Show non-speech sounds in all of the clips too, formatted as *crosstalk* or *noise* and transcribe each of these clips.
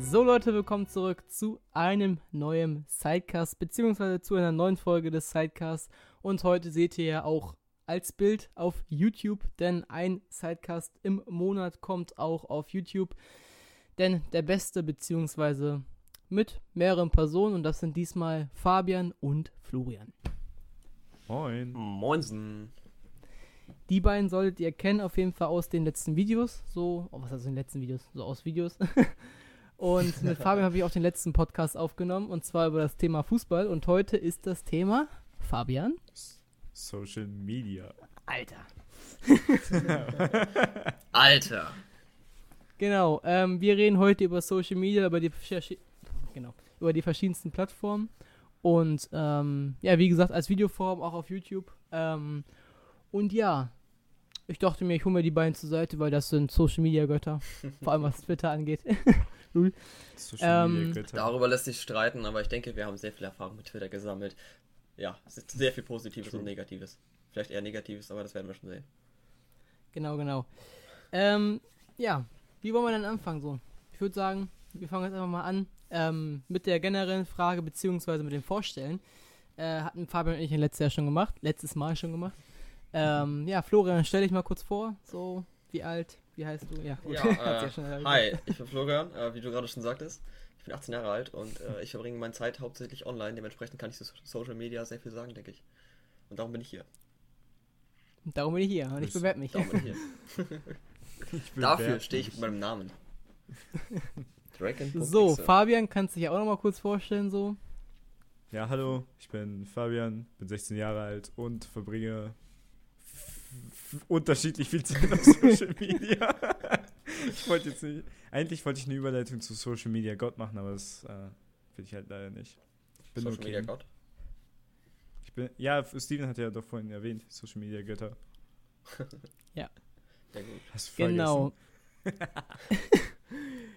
So Leute, willkommen zurück zu einem neuen Sidecast, beziehungsweise zu einer neuen Folge des Sidecasts. Und heute seht ihr ja auch als Bild auf YouTube, denn ein Sidecast im Monat kommt auch auf YouTube. Denn der beste, beziehungsweise mit mehreren Personen, und das sind diesmal Fabian und Florian. Moin. Moinsen. Die beiden solltet ihr kennen, auf jeden Fall aus den letzten Videos. So, oh, was heißt den letzten Videos? So aus Videos. *laughs* und mit Fabian habe ich auch den letzten Podcast aufgenommen, und zwar über das Thema Fußball. Und heute ist das Thema, Fabian? Social Media. Alter. *laughs* Alter. Genau, ähm, wir reden heute über Social Media, über die, genau, über die verschiedensten Plattformen. Und ähm, ja, wie gesagt, als Videoform auch auf YouTube. Ähm, und ja, ich dachte mir, ich hole mir die beiden zur Seite, weil das sind Social Media Götter. *laughs* vor allem was Twitter angeht. Lul. Social Ähm. Darüber lässt sich streiten, aber ich denke, wir haben sehr viel Erfahrung mit Twitter gesammelt. Ja, es ist sehr viel Positives und Negatives. Vielleicht eher Negatives, aber das werden wir schon sehen. Genau, genau. Ähm, ja, wie wollen wir denn anfangen so? Ich würde sagen, wir fangen jetzt einfach mal an ähm, mit der generellen Frage beziehungsweise mit dem Vorstellen. Äh, hatten Fabian und ich ja letztes Jahr schon gemacht, letztes Mal schon gemacht. Ähm, ja, Florian, stell dich mal kurz vor. So, wie alt, wie heißt du? Ja, gut. Ja, *laughs* äh, hi, ich bin Florian, äh, wie du gerade schon sagtest. Ich bin 18 Jahre alt und äh, ich verbringe meine Zeit hauptsächlich online. Dementsprechend kann ich zu Social Media sehr viel sagen, denke ich. Und darum bin ich hier. Darum bin ich hier und ich bewerbe mich. Darum bin ich hier. *laughs* Ich bin Dafür stehe ich mit meinem Namen. So, Fabian, kannst du dich auch noch mal kurz vorstellen, so? Ja, hallo, ich bin Fabian, bin 16 Jahre alt und verbringe unterschiedlich viel Zeit auf Social Media. *laughs* ich wollte jetzt nicht, eigentlich wollte ich eine Überleitung zu Social Media Gott machen, aber das äh, will ich halt leider nicht. Ich bin Social nur Media. Gott. Ich bin, ja, Steven hat ja doch vorhin erwähnt, Social Media Götter. *laughs* Sehr gut. Hast du? Genau. *laughs*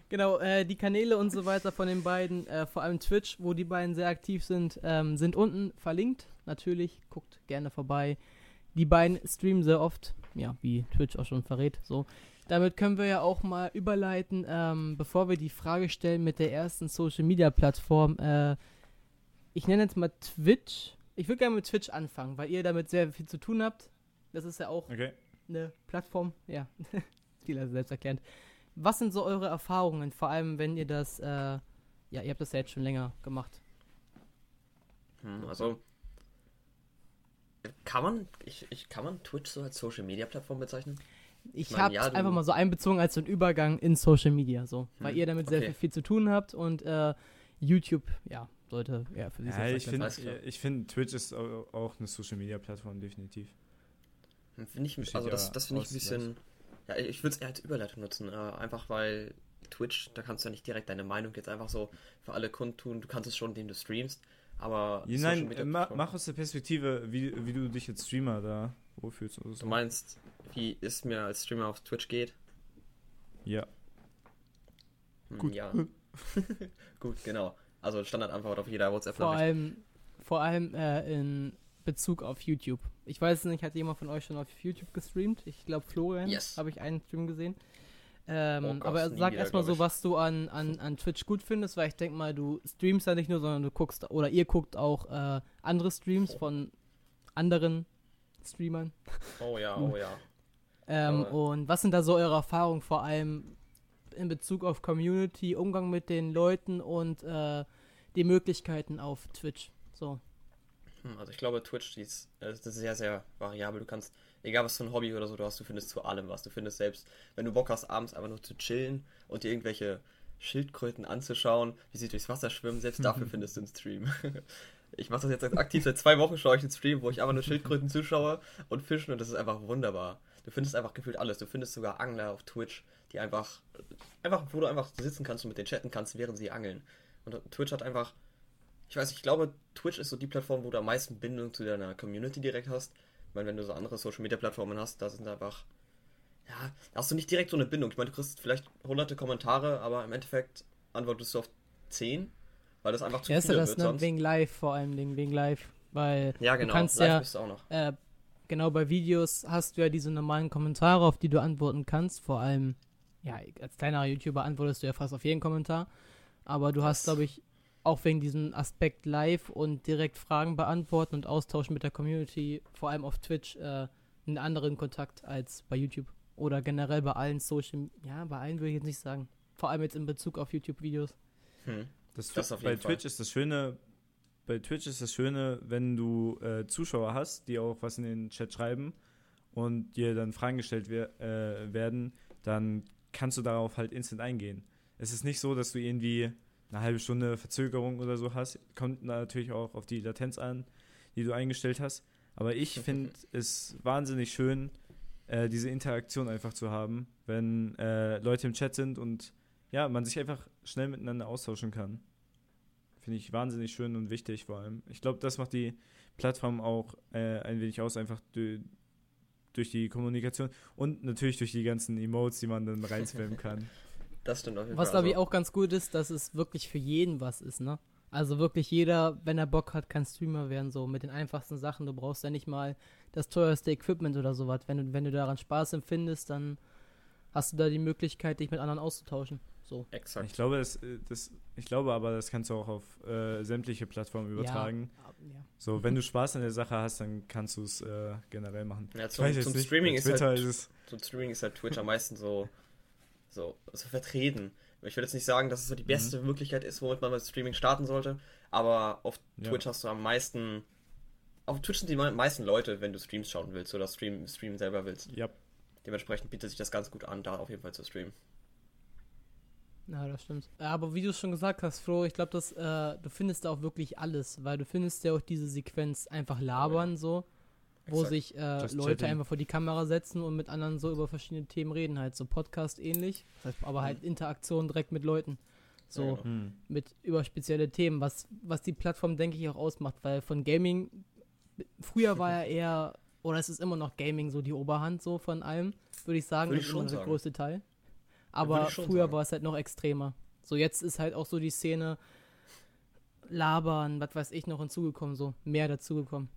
genau, äh, die Kanäle und so weiter von den beiden, äh, vor allem Twitch, wo die beiden sehr aktiv sind, ähm, sind unten verlinkt. Natürlich, guckt gerne vorbei. Die beiden streamen sehr oft, ja, wie Twitch auch schon verrät. So, damit können wir ja auch mal überleiten, ähm, bevor wir die Frage stellen mit der ersten Social Media Plattform. Äh, ich nenne jetzt mal Twitch. Ich würde gerne mit Twitch anfangen, weil ihr damit sehr viel zu tun habt. Das ist ja auch Okay. eine Plattform, ja, *laughs* viel also selbst erklärt. Was sind so eure Erfahrungen, vor allem wenn ihr das, äh, ja, ihr habt das ja jetzt schon länger gemacht. Hm, also kann man, ich, ich, kann man Twitch so als Social Media Plattform bezeichnen? Ich mein, habe ja, einfach mal so einbezogen als so ein Übergang in Social Media, so, weil Hm, ihr damit sehr okay. viel, viel zu tun habt und äh, YouTube, ja, sollte ja für sich Ja, selbst ich finde, ich finde, Twitch ist au- auch eine Social Media Plattform, definitiv. Hm, Finde ich, Besteht also das, das finde ich ein bisschen, ja, ich würde es eher als Überleitung nutzen, äh, einfach weil Twitch, da kannst du ja nicht direkt deine Meinung jetzt einfach so für alle kundtun, du kannst es schon, indem du streamst, aber Ja, nein, Media ma, mach aus der Perspektive, wie, wie du dich als Streamer da wohlfühlst. Oder Du so. meinst, wie es mir als Streamer auf Twitch geht? Ja. Hm, Gut. Ja. *laughs* Gut, genau. Also Standardantwort auf jeder Vor WhatsApp-Nachricht. allem, vor allem äh, in Bezug auf YouTube. Ich weiß nicht, hat jemand von euch schon auf YouTube gestreamt? Ich glaube, Florian Yes. habe ich einen Stream gesehen. Ähm, Oh aber sag erstmal so, was du an, an, an Twitch gut findest, weil ich denke mal, du streamst ja nicht nur, sondern du guckst, oder ihr guckt auch äh, andere Streams von anderen Streamern. Oh ja, *laughs* oh ja. Ähm, Aber- und was sind da so eure Erfahrungen, vor allem in Bezug auf Community, Umgang mit den Leuten und äh, die Möglichkeiten auf Twitch? So. Hm, Also ich glaube, Twitch ist, äh, ist sehr, sehr variabel. Du kannst, egal was für ein Hobby oder so du hast, du findest zu allem was. Du findest selbst, wenn du Bock hast, abends einfach nur zu chillen und dir irgendwelche Schildkröten anzuschauen, wie sie durchs Wasser schwimmen, selbst *laughs* dafür findest du einen Stream. *laughs* Ich mache das jetzt aktiv, seit zwei Wochen schaue ich einen Stream, wo ich einfach nur Schildkröten zuschaue und fischen und das ist einfach wunderbar. Du findest einfach gefühlt alles. Du findest sogar Angler auf Twitch, die einfach, einfach, wo du einfach sitzen kannst und mit denen chatten kannst, während sie angeln. Und Twitch hat einfach, ich weiß, ich glaube, Twitch ist so die Plattform, wo du am meisten Bindung zu deiner Community direkt hast. Ich meine, wenn du so andere Social Media Plattformen hast, da sind einfach, ja, hast du nicht direkt so eine Bindung. Ich meine, du kriegst vielleicht hunderte Kommentare, aber im Endeffekt antwortest du auf zehn, weil das einfach zu Ja, ist viele das wird ne, sonst. wegen live vor allem, wegen live. Weil Ja, genau. du kannst Live ja, bist du auch noch. äh, genau bei Videos hast du ja diese normalen Kommentare, auf die du antworten kannst. Vor allem, ja, als kleinerer YouTuber antwortest du ja fast auf jeden Kommentar. Aber du hast, glaube ich, auch wegen diesem Aspekt live und direkt Fragen beantworten und austauschen mit der Community, vor allem auf Twitch, äh, einen anderen Kontakt als bei YouTube. Oder generell bei allen Social, ja, bei allen würde ich jetzt nicht sagen. Vor allem jetzt in Bezug auf YouTube-Videos. Hm. Das, Das bei jeden Fall. Twitch ist das Schöne, bei Twitch ist das Schöne, wenn du äh, Zuschauer hast, die auch was in den Chat schreiben und dir dann Fragen gestellt wer äh, werden, dann kannst du darauf halt instant eingehen. Es ist nicht so, dass du irgendwie eine halbe Stunde Verzögerung oder so hast. Kommt natürlich auch auf die Latenz an, die du eingestellt hast. Aber ich *laughs* finde es wahnsinnig schön, äh, diese Interaktion einfach zu haben, wenn äh, Leute im Chat sind und ja, man sich einfach schnell miteinander austauschen kann. Finde ich wahnsinnig schön und wichtig vor allem. Ich glaube, das macht die Plattform auch äh, ein wenig aus, einfach du- durch die Kommunikation und natürlich durch die ganzen Emotes, die man dann *laughs* reinspammen kann. Das stimmt auf jeden Was, Fall. glaube ich, auch ganz gut ist, dass es wirklich für jeden was ist, ne? Also wirklich jeder, wenn er Bock hat, kann Streamer werden, so mit den einfachsten Sachen. Du brauchst ja nicht mal das teuerste Equipment oder sowas. Wenn du, wenn du daran Spaß empfindest, dann hast du da die Möglichkeit, dich mit anderen auszutauschen. So. Exakt. Ich glaube, das, äh, das, ich glaube aber, das kannst du auch auf äh, sämtliche Plattformen übertragen. Ja. So, wenn du Spaß an der Sache hast, dann kannst du es äh, generell machen. Ja, zum, zum Streaming ist Twitter halt, ist es zum Streaming ist halt Twitch am meisten so, so, so vertreten. Ich würde jetzt nicht sagen, dass es so die beste Möglichkeit ist, womit man mit Streaming starten sollte, aber auf Ja. Twitch hast du am meisten. Auf Twitch sind die me- meisten Leute, wenn du Streams schauen willst oder Stream, Stream selber willst. ja, Dementsprechend bietet sich das ganz gut an, da auf jeden Fall zu streamen. Ja, das stimmt. Aber wie du es schon gesagt hast, Flo, ich glaube, dass äh, du findest da auch wirklich alles, weil du findest ja auch diese Sequenz einfach labern so, wo Exakt. sich äh, Leute chatting. einfach vor die Kamera setzen und mit anderen so über verschiedene Themen reden, halt so Podcast ähnlich, das heißt, aber halt Interaktion direkt mit Leuten. So Ja, genau. hm. mit über spezielle Themen, was, was die Plattform, denke ich, auch ausmacht, weil von Gaming, früher *laughs* war ja eher, oder es ist immer noch Gaming so die Oberhand so von allem, würde ich sagen, Würde das ich ist schon der größte Teil. Aber früher sagen. war es halt noch extremer. So jetzt ist halt auch so die Szene labern, was weiß ich, noch hinzugekommen, so mehr dazugekommen.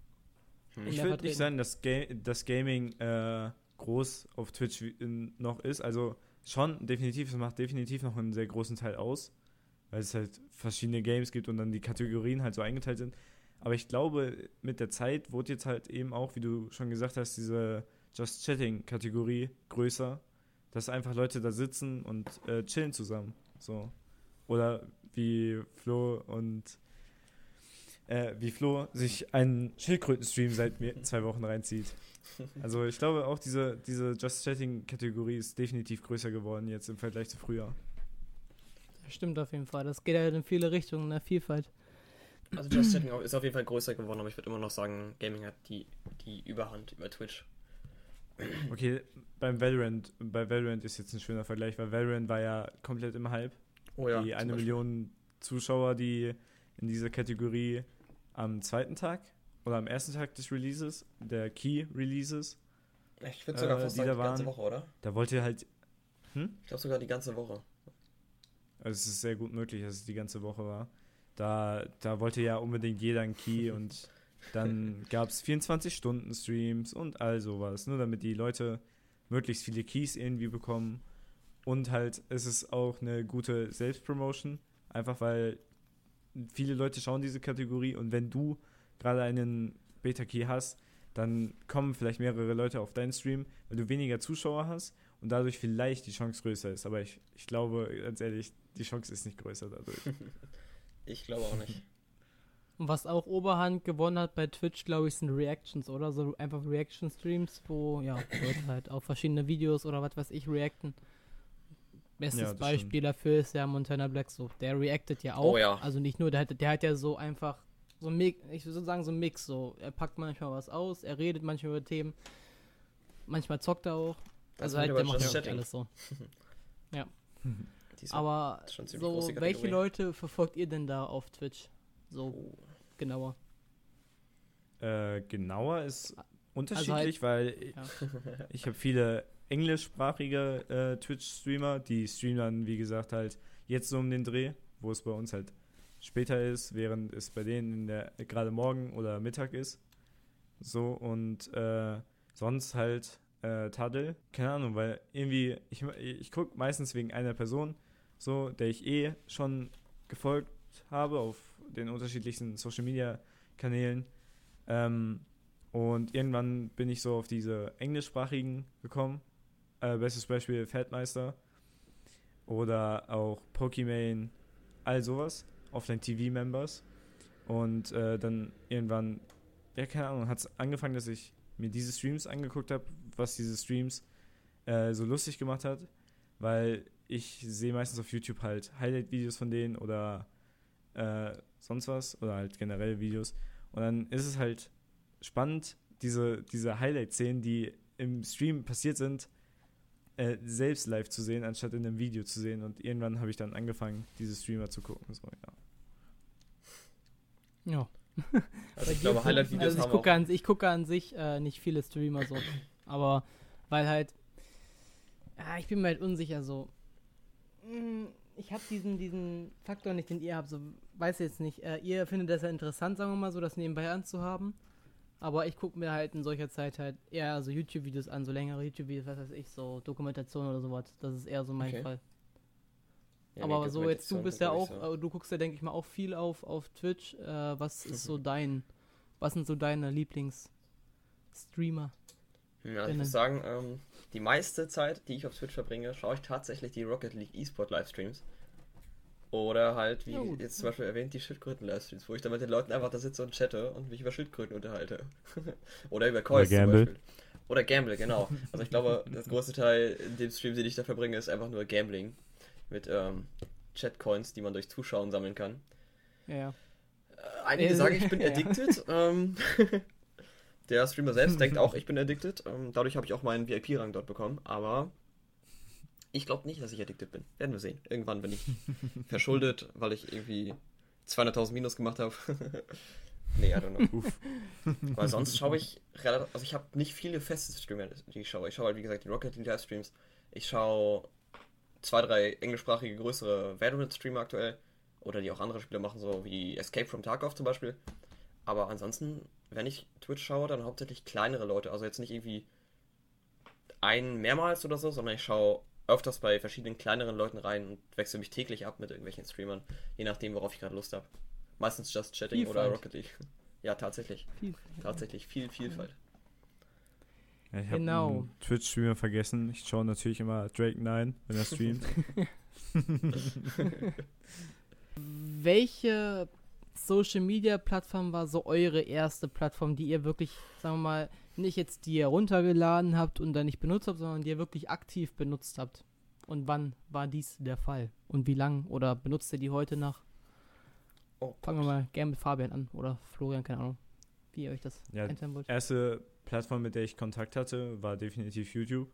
Hm. Ich würde nicht sagen, dass, Ga dass Gaming äh, groß auf Twitch in, noch ist. Also schon, definitiv, es macht definitiv noch einen sehr großen Teil aus, weil es halt verschiedene Games gibt und dann die Kategorien halt so eingeteilt sind. Aber ich glaube, mit der Zeit wurde jetzt halt eben auch, wie du schon gesagt hast, diese Just Chatting-Kategorie größer, dass einfach Leute da sitzen und äh, chillen zusammen. So. Oder wie Flo und äh, wie Flo sich einen Schildkröten-Stream seit mir zwei Wochen reinzieht. Also ich glaube auch diese, diese Just Chatting-Kategorie ist definitiv größer geworden jetzt im Vergleich zu früher. Das stimmt auf jeden Fall. Das geht halt in viele Richtungen, eine Vielfalt. Also Just Chatting ist auf jeden Fall größer geworden, aber ich würde immer noch sagen, Gaming hat die, die Überhand über Twitch. Okay, beim Valorant, bei Valorant ist jetzt ein schöner Vergleich, weil Valorant war ja komplett im Hype. Oh ja. die eine Beispiel. Million Zuschauer, die in dieser Kategorie am zweiten Tag oder am ersten Tag des Releases, der Key Releases, Ich würde sogar äh, fast die da die ganze waren. Woche, oder? da wollte halt, Ich glaube sogar die ganze Woche. also es ist sehr gut möglich, dass es die ganze Woche war. Da, da wollte ja unbedingt jeder einen Key *laughs* und dann gab es 24-Stunden-Streams und all sowas, nur damit die Leute möglichst viele Keys irgendwie bekommen. Und halt, es ist auch eine gute Selbstpromotion, einfach weil viele Leute schauen diese Kategorie und wenn du gerade einen Beta-Key hast, dann kommen vielleicht mehrere Leute auf deinen Stream, weil du weniger Zuschauer hast und dadurch vielleicht die Chance größer ist. Aber ich, ich glaube, ganz ehrlich, die Chance ist nicht größer dadurch. *laughs* Ich glaube auch nicht. Und was auch Oberhand gewonnen hat bei Twitch, glaube ich, sind Reactions, oder? So einfach Reaction-Streams, wo, ja, Leute halt auf verschiedene Videos oder was weiß ich reacten. Bestes Ja, Beispiel dafür ist ja Montana Black so. Der reactet ja auch. Oh ja. Also nicht nur, der hat, der hat ja so einfach so ein Mix, ich würde sagen so ein Mix, so. Er packt manchmal was aus, er redet manchmal über Themen, manchmal zockt er auch. Das Also ist halt, der macht Chatting. alles so. *laughs* Ist Aber so, welche. Leute verfolgt ihr denn da auf Twitch? So Oh. genauer. Äh, genauer ist unterschiedlich, halt- weil Ja. ich habe viele englischsprachige äh, Twitch-Streamer, die streamen dann, wie gesagt, halt jetzt so um den Dreh, wo es bei uns halt später ist, während es bei denen gerade morgen oder Mittag ist. So und äh, sonst halt äh, Tadel, keine Ahnung, weil irgendwie, ich, ich gucke meistens wegen einer Person, so, der ich eh schon gefolgt habe auf den unterschiedlichsten Social Media Kanälen. Ähm, und irgendwann bin ich so auf diese englischsprachigen gekommen. Äh, bestes Beispiel Feldmeister oder auch Pokimane, all sowas. Offline TV Members. Und äh, dann irgendwann, ja, keine Ahnung, hat es angefangen, dass ich mir diese Streams angeguckt habe, was diese Streams äh, so lustig gemacht hat, weil ich sehe meistens auf YouTube halt Highlight-Videos von denen oder äh, sonst was oder halt generell Videos. Und dann ist es halt spannend, diese, diese Highlight-Szenen, die im Stream passiert sind, äh, selbst live zu sehen, anstatt in einem Video zu sehen. Und irgendwann habe ich dann angefangen, diese Streamer zu gucken. So, ja. Ja. Also ich glaube, Highlight-Videos also ich haben gucke auch... an, ich gucke an sich äh, nicht viele Streamer so. aber weil halt. Ja, ich bin mir halt unsicher so. Mm, Ich habe diesen, diesen Faktor nicht, den ihr habt. So, weiß jetzt nicht. Äh, ihr findet das ja interessant, sagen wir mal so, das nebenbei anzuhaben. Aber ich gucke mir halt in solcher Zeit halt eher so YouTube-Videos an, so längere YouTube-Videos, was weiß ich, so Dokumentation oder sowas. Das ist eher so mein Okay. Fall. Ja, aber so jetzt, du bist ja auch, so. äh, du guckst ja, denke ich mal, auch viel auf, auf Twitch. Äh, was ist so *laughs* dein, was sind so deine Lieblings-Streamer? Ja, ich muss sagen, ähm, die meiste Zeit, die ich auf Twitch verbringe, schaue ich tatsächlich die Rocket League E-Sport Livestreams. Oder halt, wie Ja, jetzt zum Beispiel erwähnt, die Schildkröten-Livestreams, wo ich dann mit den Leuten einfach da sitze und chatte und mich über Schildkröten unterhalte. *laughs* Oder über Coins zum Gamble. Beispiel. Oder Gamble, genau. Also ich glaube, das größte Teil in dem Stream, den ich da verbringe, ist einfach nur Gambling. Mit ähm, Chat-Coins, die man durch Zuschauen sammeln kann. Ja. Äh, Einige Äh, sagen, ich bin *laughs* addicted. ähm, *laughs* der Streamer selbst denkt auch, ich bin addicted. Ähm, dadurch habe ich auch meinen VIP-Rang dort bekommen. Aber ich glaube nicht, dass ich addicted bin. Werden wir sehen. Irgendwann bin ich *laughs* verschuldet, weil ich irgendwie 200.000 Minus gemacht habe. *laughs* nee, I don't know. Uff. Weil sonst *laughs* schaue ich relativ, also ich habe nicht viele feste Streamer, die ich schaue. Ich schaue halt, wie gesagt, die Rocket League Livestreams. Ich schaue zwei, drei englischsprachige größere Valorant-Streamer aktuell. Oder die auch andere Spiele machen, so wie Escape from Tarkov zum Beispiel. Aber ansonsten, wenn ich Twitch schaue, dann hauptsächlich kleinere Leute. Also jetzt nicht irgendwie ein mehrmals oder so, sondern ich schaue öfters bei verschiedenen kleineren Leuten rein und wechsle mich täglich ab mit irgendwelchen Streamern, je nachdem, worauf ich gerade Lust habe. Meistens Just Chatting oder Vielfalt. Rocket League. Ja, tatsächlich. Viel. Tatsächlich viel Vielfalt. Ja, ich habe Genau. einen Twitch-Streamer vergessen. Ich schaue natürlich immer Drake9, wenn er streamt. *laughs* Welche Social Media Plattform war so eure erste Plattform, die ihr wirklich, sagen wir mal, nicht jetzt die ihr runtergeladen habt und dann nicht benutzt habt, sondern die ihr wirklich aktiv benutzt habt? Und wann war dies der Fall? Und wie lang? Oder benutzt ihr die heute nach? Oh, Fangen wir mal gerne mit Fabian an oder Florian, keine Ahnung, wie ihr euch das Ja, wollt. erste Plattform, mit der ich Kontakt hatte, war definitiv YouTube.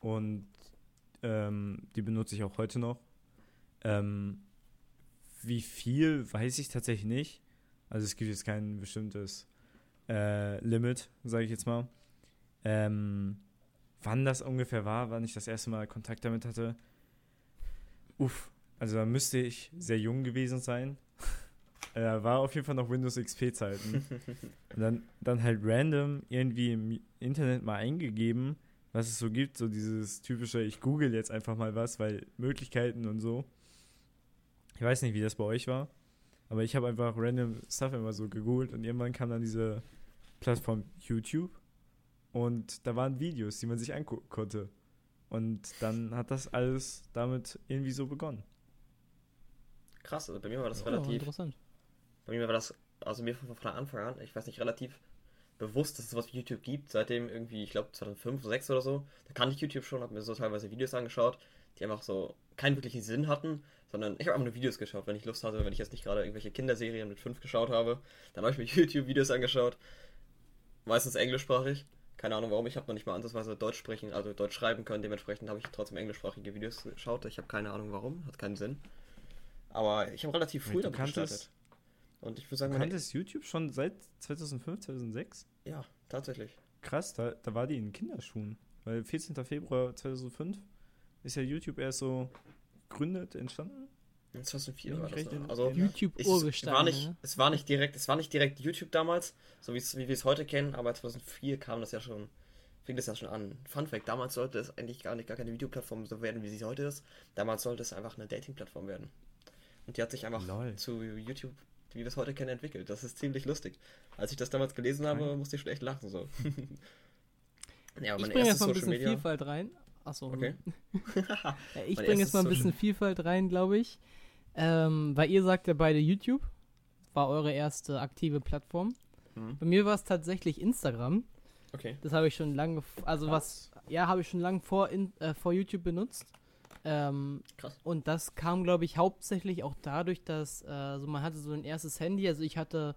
Und ähm, die benutze ich auch heute noch. Ähm, wie viel, weiß ich tatsächlich nicht. Also es gibt jetzt kein bestimmtes äh, Limit, sage ich jetzt mal. Ähm, wann das ungefähr war, wann ich das erste Mal Kontakt damit hatte. Uff, also da müsste ich sehr jung gewesen sein. *laughs* äh, war auf jeden Fall noch Windows XP-Zeiten. *laughs* Und dann, dann halt random irgendwie im Internet mal eingegeben, was es so gibt, so dieses typische, ich google jetzt einfach mal was, weil Möglichkeiten und so. Ich weiß nicht, wie das bei euch war, aber ich habe einfach random Stuff immer so gegoogelt und irgendwann kam dann diese Plattform YouTube und da waren Videos, die man sich angucken konnte. Und dann hat das alles damit irgendwie so begonnen. Krass, also bei mir war das Oh, relativ. interessant. Bei mir war das, also mir von, von Anfang an, ich weiß nicht, relativ bewusst, dass es sowas wie YouTube gibt. Seitdem irgendwie, ich glaube 2005, 2006 oder so. Da kannte ich YouTube schon, habe mir so teilweise Videos angeschaut, die einfach so keinen wirklichen Sinn hatten, sondern ich habe einfach nur Videos geschaut, wenn ich Lust hatte, wenn ich jetzt nicht gerade irgendwelche Kinderserien mit 5 geschaut habe. Dann habe ich mir *laughs* YouTube-Videos angeschaut. Meistens englischsprachig. Keine Ahnung warum, ich habe noch nicht mal ansatzweise Deutsch sprechen, also Deutsch schreiben können. Dementsprechend habe ich trotzdem englischsprachige Videos geschaut. Ich habe keine Ahnung warum, hat keinen Sinn. Aber ich habe relativ früh damit gestartet. Und ich würde sagen, Du kanntest YouTube schon seit 2005, 2006? Ja, tatsächlich. Krass, da, da war die in Kinderschuhen. Weil 14. Februar 2005 ist ja YouTube erst so gegründet, entstanden. 2004 Bin war ich das. Ne? Also in- YouTube ich, war nicht, ne? es war nicht direkt, es war nicht direkt YouTube damals, so wie es- wie wir es heute kennen, aber 2004 kam das ja schon, fing das ja schon an. Fun Fact: Damals sollte es eigentlich gar nicht gar keine Videoplattform so werden, wie sie heute ist. Damals sollte es einfach eine Dating-Plattform werden. Und die hat sich einfach Lol. zu YouTube, wie wir es heute kennen, entwickelt. Das ist ziemlich lustig. Als ich das damals gelesen habe, Okay. musste ich schon echt lachen. So. *laughs* ja, aber Ich bringe jetzt mal ein Social bisschen Media. Vielfalt rein. Achso. Okay. *laughs* Ja, ich bringe jetzt mal ein Social- bisschen Vielfalt rein, glaube ich. Ähm, weil ihr sagt ja beide YouTube. War eure erste aktive Plattform. Mhm. Bei mir war es tatsächlich Instagram. Okay. Das habe ich schon lange, also was, ja, habe ich schon lange vor, in, äh, vor YouTube benutzt. Ähm, Krass. und das kam, glaube ich, hauptsächlich auch dadurch, dass äh, so man hatte so ein erstes Handy. Also ich hatte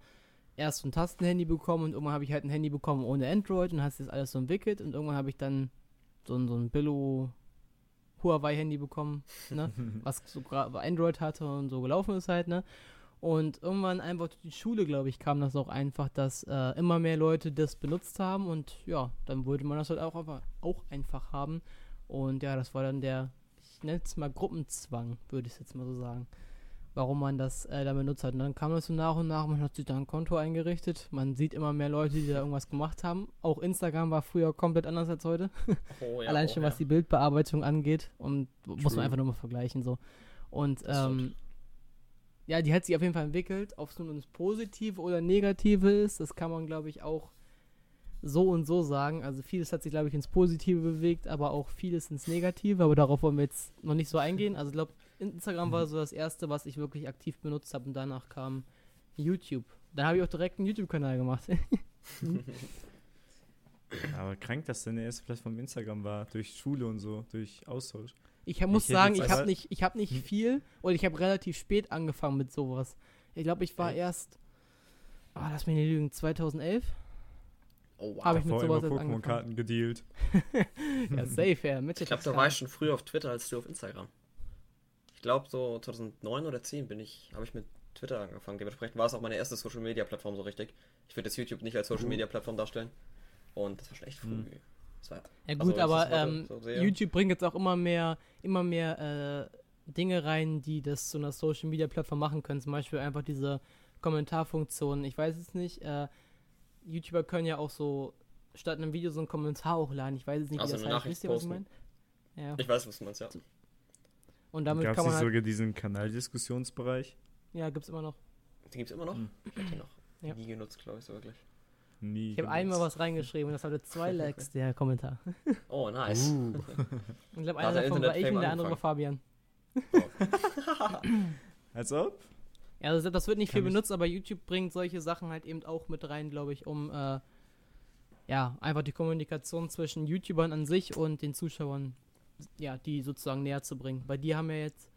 erst so ein Tastenhandy bekommen und irgendwann habe ich halt ein Handy bekommen ohne Android und hast das alles so entwickelt und irgendwann habe ich dann so ein, so ein Billo Huawei-Handy bekommen, ne? *laughs* was so Android hatte und so gelaufen ist halt, ne? Und irgendwann einfach durch die Schule, glaube ich, kam das auch einfach, dass äh, immer mehr Leute das benutzt haben und ja, dann wollte man das halt auch einfach, auch einfach haben. Und ja, das war dann der, ich nenne es mal Gruppenzwang, würde ich jetzt mal so sagen, warum man das äh, dann benutzt hat. Und dann kam das so nach und nach, man hat sich da ein Konto eingerichtet, man sieht immer mehr Leute, die da irgendwas gemacht haben. Auch Instagram war früher komplett anders als heute. Oh, ja, *laughs* Allein oh, schon ja. was die Bildbearbeitung angeht und muss man True. einfach nur mal vergleichen so. Und ähm, ja, die hat sich auf jeden Fall entwickelt. Ob es nun das Positive oder Negative ist, das kann man, glaube ich, auch so und so sagen. Also vieles hat sich, glaube ich, ins Positive bewegt, aber auch vieles ins Negative. Aber darauf wollen wir jetzt noch nicht so eingehen. Also ich glaube, Instagram war so das Erste, was ich wirklich aktiv benutzt habe und danach kam YouTube. Dann habe ich auch direkt einen YouTube-Kanal gemacht. *laughs* Aber krank, dass deine erste Plattform Instagram war, durch Schule und so, durch Austausch. Ich hab- muss hätte sagen, ich habe nicht, ich hab nicht Hm. viel und ich habe relativ spät angefangen mit sowas. Ich glaube, ich war erst, ah, lass mich nicht lügen, 2011. Oh, wow. Hab ich mit sowas. Pokémon-Karten gedealt. *laughs* Ja, safe, ja. Mit Ich glaube, da war ich schon früher auf Twitter als du auf Instagram. Ich glaube, so 2009 oder 10 bin ich, habe ich mit Twitter angefangen. Dementsprechend war es auch meine erste Social Media Plattform so richtig. Ich würde jetzt YouTube nicht als Social Uh. Media Plattform darstellen. Und das war schon echt früh. Hm. Das war, Ja Also, gut, ich aber das ähm, so YouTube bringt jetzt auch immer mehr, immer mehr äh, Dinge rein, die das zu einer Social Media Plattform machen können. Zum Beispiel einfach diese Kommentarfunktion. Ich weiß es nicht. Äh, YouTuber können ja auch so statt einem Video so einen Kommentar hochladen. Ich weiß es nicht, Also wie das heißt. Wisst ihr, was ich meine? Ja. ich weiß, was du meinst, ja. Und damit Gab es kann man halt, sogar diesen Kanaldiskussionsbereich? ja, gibt's immer noch. Die gibt es immer noch? Hm. Ich hab die noch Ja. nie genutzt, glaube ich, so wirklich. Nie. Ich habe einmal was reingeschrieben und das hatte zwei *laughs* Likes, der Kommentar. *laughs* Oh, nice. Uh. *laughs* Ich glaube, einer der davon war ich und der andere war Fabian. Als ob? Ja, also das wird nicht Kann viel benutzt, aber YouTube bringt solche Sachen halt eben auch mit rein, glaube ich, um äh, ja, einfach die Kommunikation zwischen YouTubern an sich und den Zuschauern, ja, die sozusagen näher zu bringen. Bei dir haben wir jetzt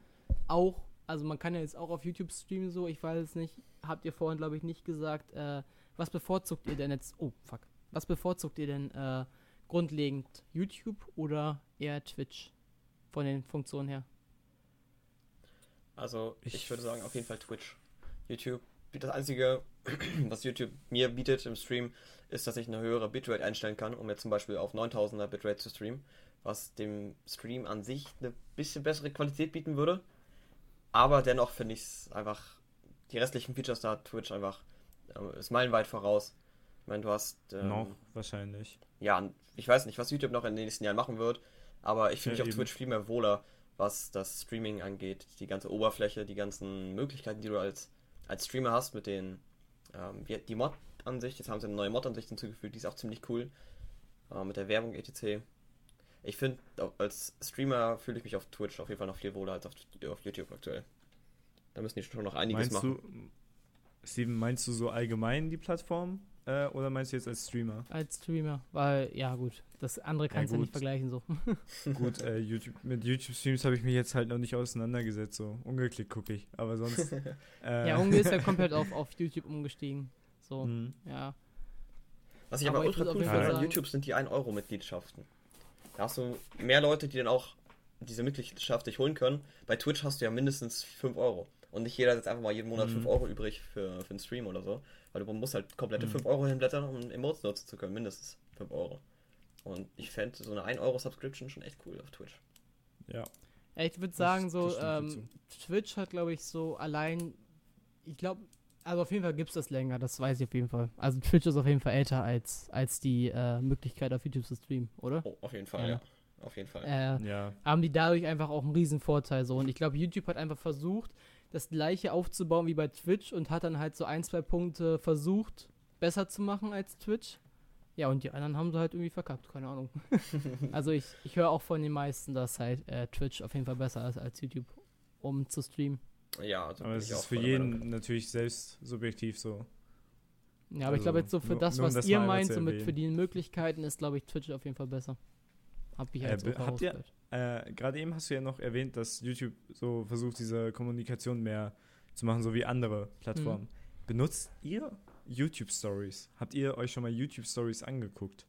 auch, also man kann ja jetzt auch auf YouTube streamen so, ich weiß es nicht, habt ihr vorhin, glaube ich, nicht gesagt, äh, was bevorzugt ihr denn jetzt, oh, fuck, was bevorzugt ihr denn äh, grundlegend, YouTube oder eher Twitch von den Funktionen her? Also, ich, Ich- würde sagen, auf jeden Fall Twitch. YouTube, das Einzige, *clears throat* was YouTube mir bietet im Stream, ist, dass ich eine höhere Bitrate einstellen kann, um jetzt zum Beispiel auf 9000er Bitrate zu streamen, was dem Stream an sich eine bisschen bessere Qualität bieten würde. Aber dennoch finde ich es einfach, die restlichen Features da hat Twitch einfach, äh, ist meilenweit voraus. Ich meine, du hast. Ähm, Noch wahrscheinlich. ja, ich weiß nicht, was YouTube noch in den nächsten Jahren machen wird, aber ich fühle Ja, mich auf eben. Twitch viel mehr wohler, was das Streaming angeht. Die ganze Oberfläche, die ganzen Möglichkeiten, die du als, als Streamer hast mit den, ähm, die Mod-Ansicht, jetzt haben sie eine neue Mod-Ansicht hinzugefügt, die ist auch ziemlich cool, äh, mit der Werbung etc. Ich finde, als Streamer fühle ich mich auf Twitch auf jeden Fall noch viel wohler als auf, auf YouTube aktuell. Da müssen die schon noch einiges Meinst machen. du, Steven, meinst du so allgemein die Plattform? Äh, oder meinst du jetzt als Streamer? Als Streamer, weil, ja gut, das andere Ja, kannst du nicht gut. vergleichen so. *laughs* Gut, äh, YouTube, mit YouTube-Streams habe ich mich jetzt halt noch nicht auseinandergesetzt, so. Ungeklickt gucke ich. Aber sonst. *laughs* äh, Ja, Unge ist ja komplett auf, auf YouTube umgestiegen. So, hm. ja. Was ich Aber aber, ultra cool finde an YouTube sind die 1-Euro-Mitgliedschaften. Da hast du mehr Leute, die dann auch diese Mitgliedschaft sich holen können. Bei Twitch hast du ja mindestens 5 Euro. Und nicht jeder setzt einfach mal jeden Monat Mhm. 5 Euro übrig für, für einen Stream oder so. Weil du musst halt komplette Mhm. 5 Euro hinblättern, um Emotes nutzen zu können. Mindestens 5 Euro. Und ich fände so eine 1-Euro-Subscription schon echt cool auf Twitch. Ja. Ich würde sagen, das so, ähm. Twitch hat, glaube ich, so allein, ich glaube, also auf jeden Fall gibt es das länger, das weiß ich auf jeden Fall. Also Twitch ist auf jeden Fall älter als, als die äh, Möglichkeit auf YouTube zu streamen, oder? Oh, auf jeden Fall, Ja. ja. Auf jeden Fall. Äh, Ja. haben die dadurch einfach auch einen riesen Vorteil so. Und ich glaube, YouTube hat einfach versucht, das gleiche aufzubauen wie bei Twitch und hat dann halt so ein, zwei Punkte versucht, besser zu machen als Twitch. Ja, und die anderen haben sie halt irgendwie verkackt, keine Ahnung. *laughs* also ich, ich höre auch von den meisten, dass halt äh, Twitch auf jeden Fall besser ist als YouTube, um zu streamen. Ja, also Aber es ich ist für jeden Meinung. natürlich selbst subjektiv so. Ja, aber ich Also, glaube jetzt so für nur- das, nur was das ihr meint, so mit für die Möglichkeiten, ist glaube ich Twitch auf jeden Fall besser. Hab ich Äh, halt so habt ihr-. Äh, Gerade eben hast du ja noch erwähnt, dass YouTube so versucht, diese Kommunikation mehr zu machen, so wie andere Plattformen. Benutzt ihr YouTube Stories? Habt ihr euch schon mal YouTube Stories angeguckt?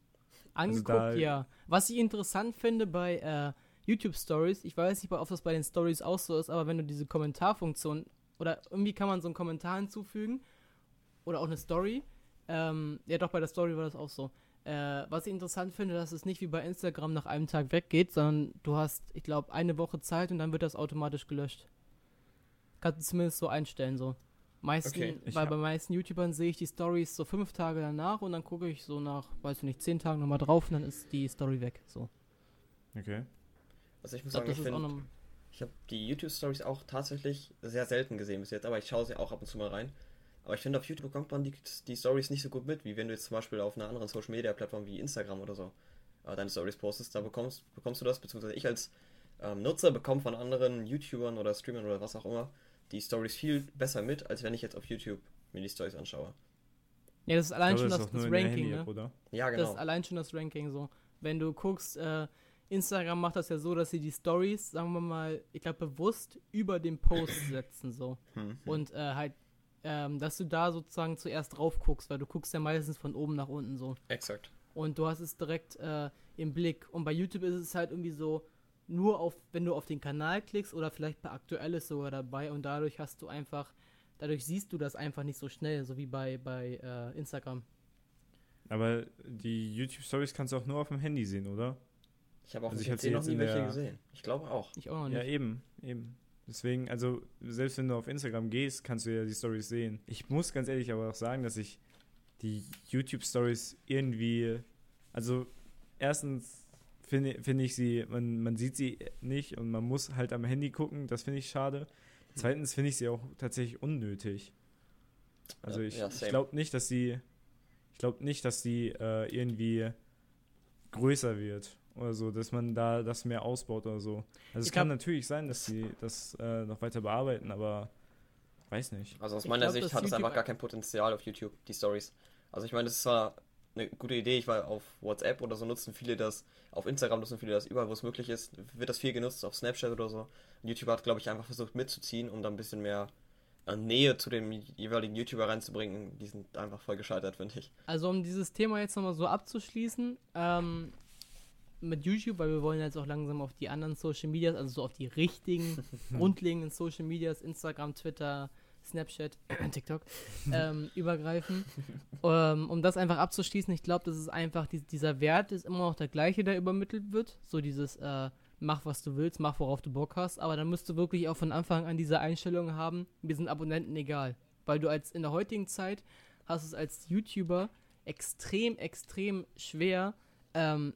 Angeguckt, da- ja. Was ich interessant finde bei äh, YouTube Stories, ich weiß nicht, ob das bei den Stories auch so ist, aber wenn du diese Kommentarfunktion oder irgendwie kann man so einen Kommentar hinzufügen oder auch eine Story. Ähm, ja, doch, bei der Story war das auch so. Äh, was ich interessant finde, dass es nicht wie bei Instagram nach einem Tag weggeht, sondern du hast, ich glaube, eine Woche Zeit und dann wird das automatisch gelöscht. Kannst du zumindest so einstellen, so. Meisten, Okay, weil bei meisten YouTubern sehe ich die Stories so fünf Tage danach und dann gucke ich so nach, weiß ich nicht, zehn Tagen nochmal drauf und dann ist die Story weg. So. Okay. Also ich muss Ich glaube, sagen, das ich auch finde, ich habe die YouTube-Stories auch tatsächlich sehr selten gesehen bis jetzt, aber ich schaue sie auch ab und zu mal rein. Aber ich finde, auf YouTube bekommt man die, die Stories nicht so gut mit, wie wenn du jetzt zum Beispiel auf einer anderen Social-Media-Plattform wie Instagram oder so äh, deine Stories postest. Da bekommst, bekommst du das, beziehungsweise ich als ähm, Nutzer bekomme von anderen YouTubern oder Streamern oder was auch immer die Stories viel besser mit, als wenn ich jetzt auf YouTube mir die Stories anschaue. Ja, das ist allein Ich schon glaube, das, das der Ranking, ne? oder? Ja, Das genau. ist allein schon das Ranking so. Wenn du guckst, äh, Instagram macht das ja so, dass sie die Stories, sagen wir mal, ich glaube bewusst über den Post *coughs* setzen so. Hm. Und äh, halt, ähm, dass du da sozusagen zuerst drauf guckst, weil du guckst ja meistens von oben nach unten so. Exakt. Und du hast es direkt äh, im Blick. Und bei YouTube ist es halt irgendwie so, nur auf, wenn du auf den Kanal klickst oder vielleicht bei Aktuelles sogar dabei und dadurch hast du einfach, dadurch siehst du das einfach nicht so schnell, so wie bei, bei äh, Instagram. Aber die YouTube Stories kannst du auch nur auf dem Handy sehen, oder? Ich habe auf Also ich PC noch nie welche der- gesehen. Ich glaube auch. Ich auch noch nicht. Ja, eben, eben. Deswegen, also selbst wenn du auf Instagram gehst, kannst du ja die Stories sehen. Ich muss ganz ehrlich aber auch sagen, dass ich die YouTube Stories irgendwie, also erstens finde finde ich sie, man, man sieht sie nicht und man muss halt am Handy gucken, das finde ich schade. Zweitens finde ich sie auch tatsächlich unnötig. Also Ja, ich, ja, ich glaube nicht, dass sie, ich glaube nicht, dass sie äh, irgendwie größer wird oder so, dass man da das mehr ausbaut oder so. Also es kann natürlich sein, dass sie das äh, noch weiter bearbeiten, aber weiß nicht. Also aus Ich meiner glaub, Sicht hat es YouTube einfach gar kein Potenzial auf YouTube, die Stories. Also ich meine, das ist zwar eine gute Idee, ich war auf WhatsApp oder so nutzen viele das, auf Instagram nutzen viele das, überall wo es möglich ist, wird das viel genutzt, auf Snapchat oder so. Und YouTube hat, glaube ich, einfach versucht mitzuziehen, um da ein bisschen mehr äh, Nähe zu dem jeweiligen YouTuber reinzubringen. Die sind einfach voll gescheitert, finde ich. Also um dieses Thema jetzt nochmal so abzuschließen, ähm, mit YouTube, weil wir wollen jetzt auch langsam auf die anderen Social Medias, also so auf die richtigen, *laughs* grundlegenden Social Medias, Instagram, Twitter, Snapchat, *clears throat* TikTok, ähm, *laughs* übergreifen. ähm, um das einfach abzuschließen, ich glaube, das ist einfach, die, dieser Wert ist immer noch der gleiche, der übermittelt wird. So dieses, äh, mach was du willst, mach worauf du Bock hast, aber dann musst du wirklich auch von Anfang an diese Einstellung haben, mir sind Abonnenten egal. Weil du als in der heutigen Zeit hast es als YouTuber extrem, extrem schwer, ähm,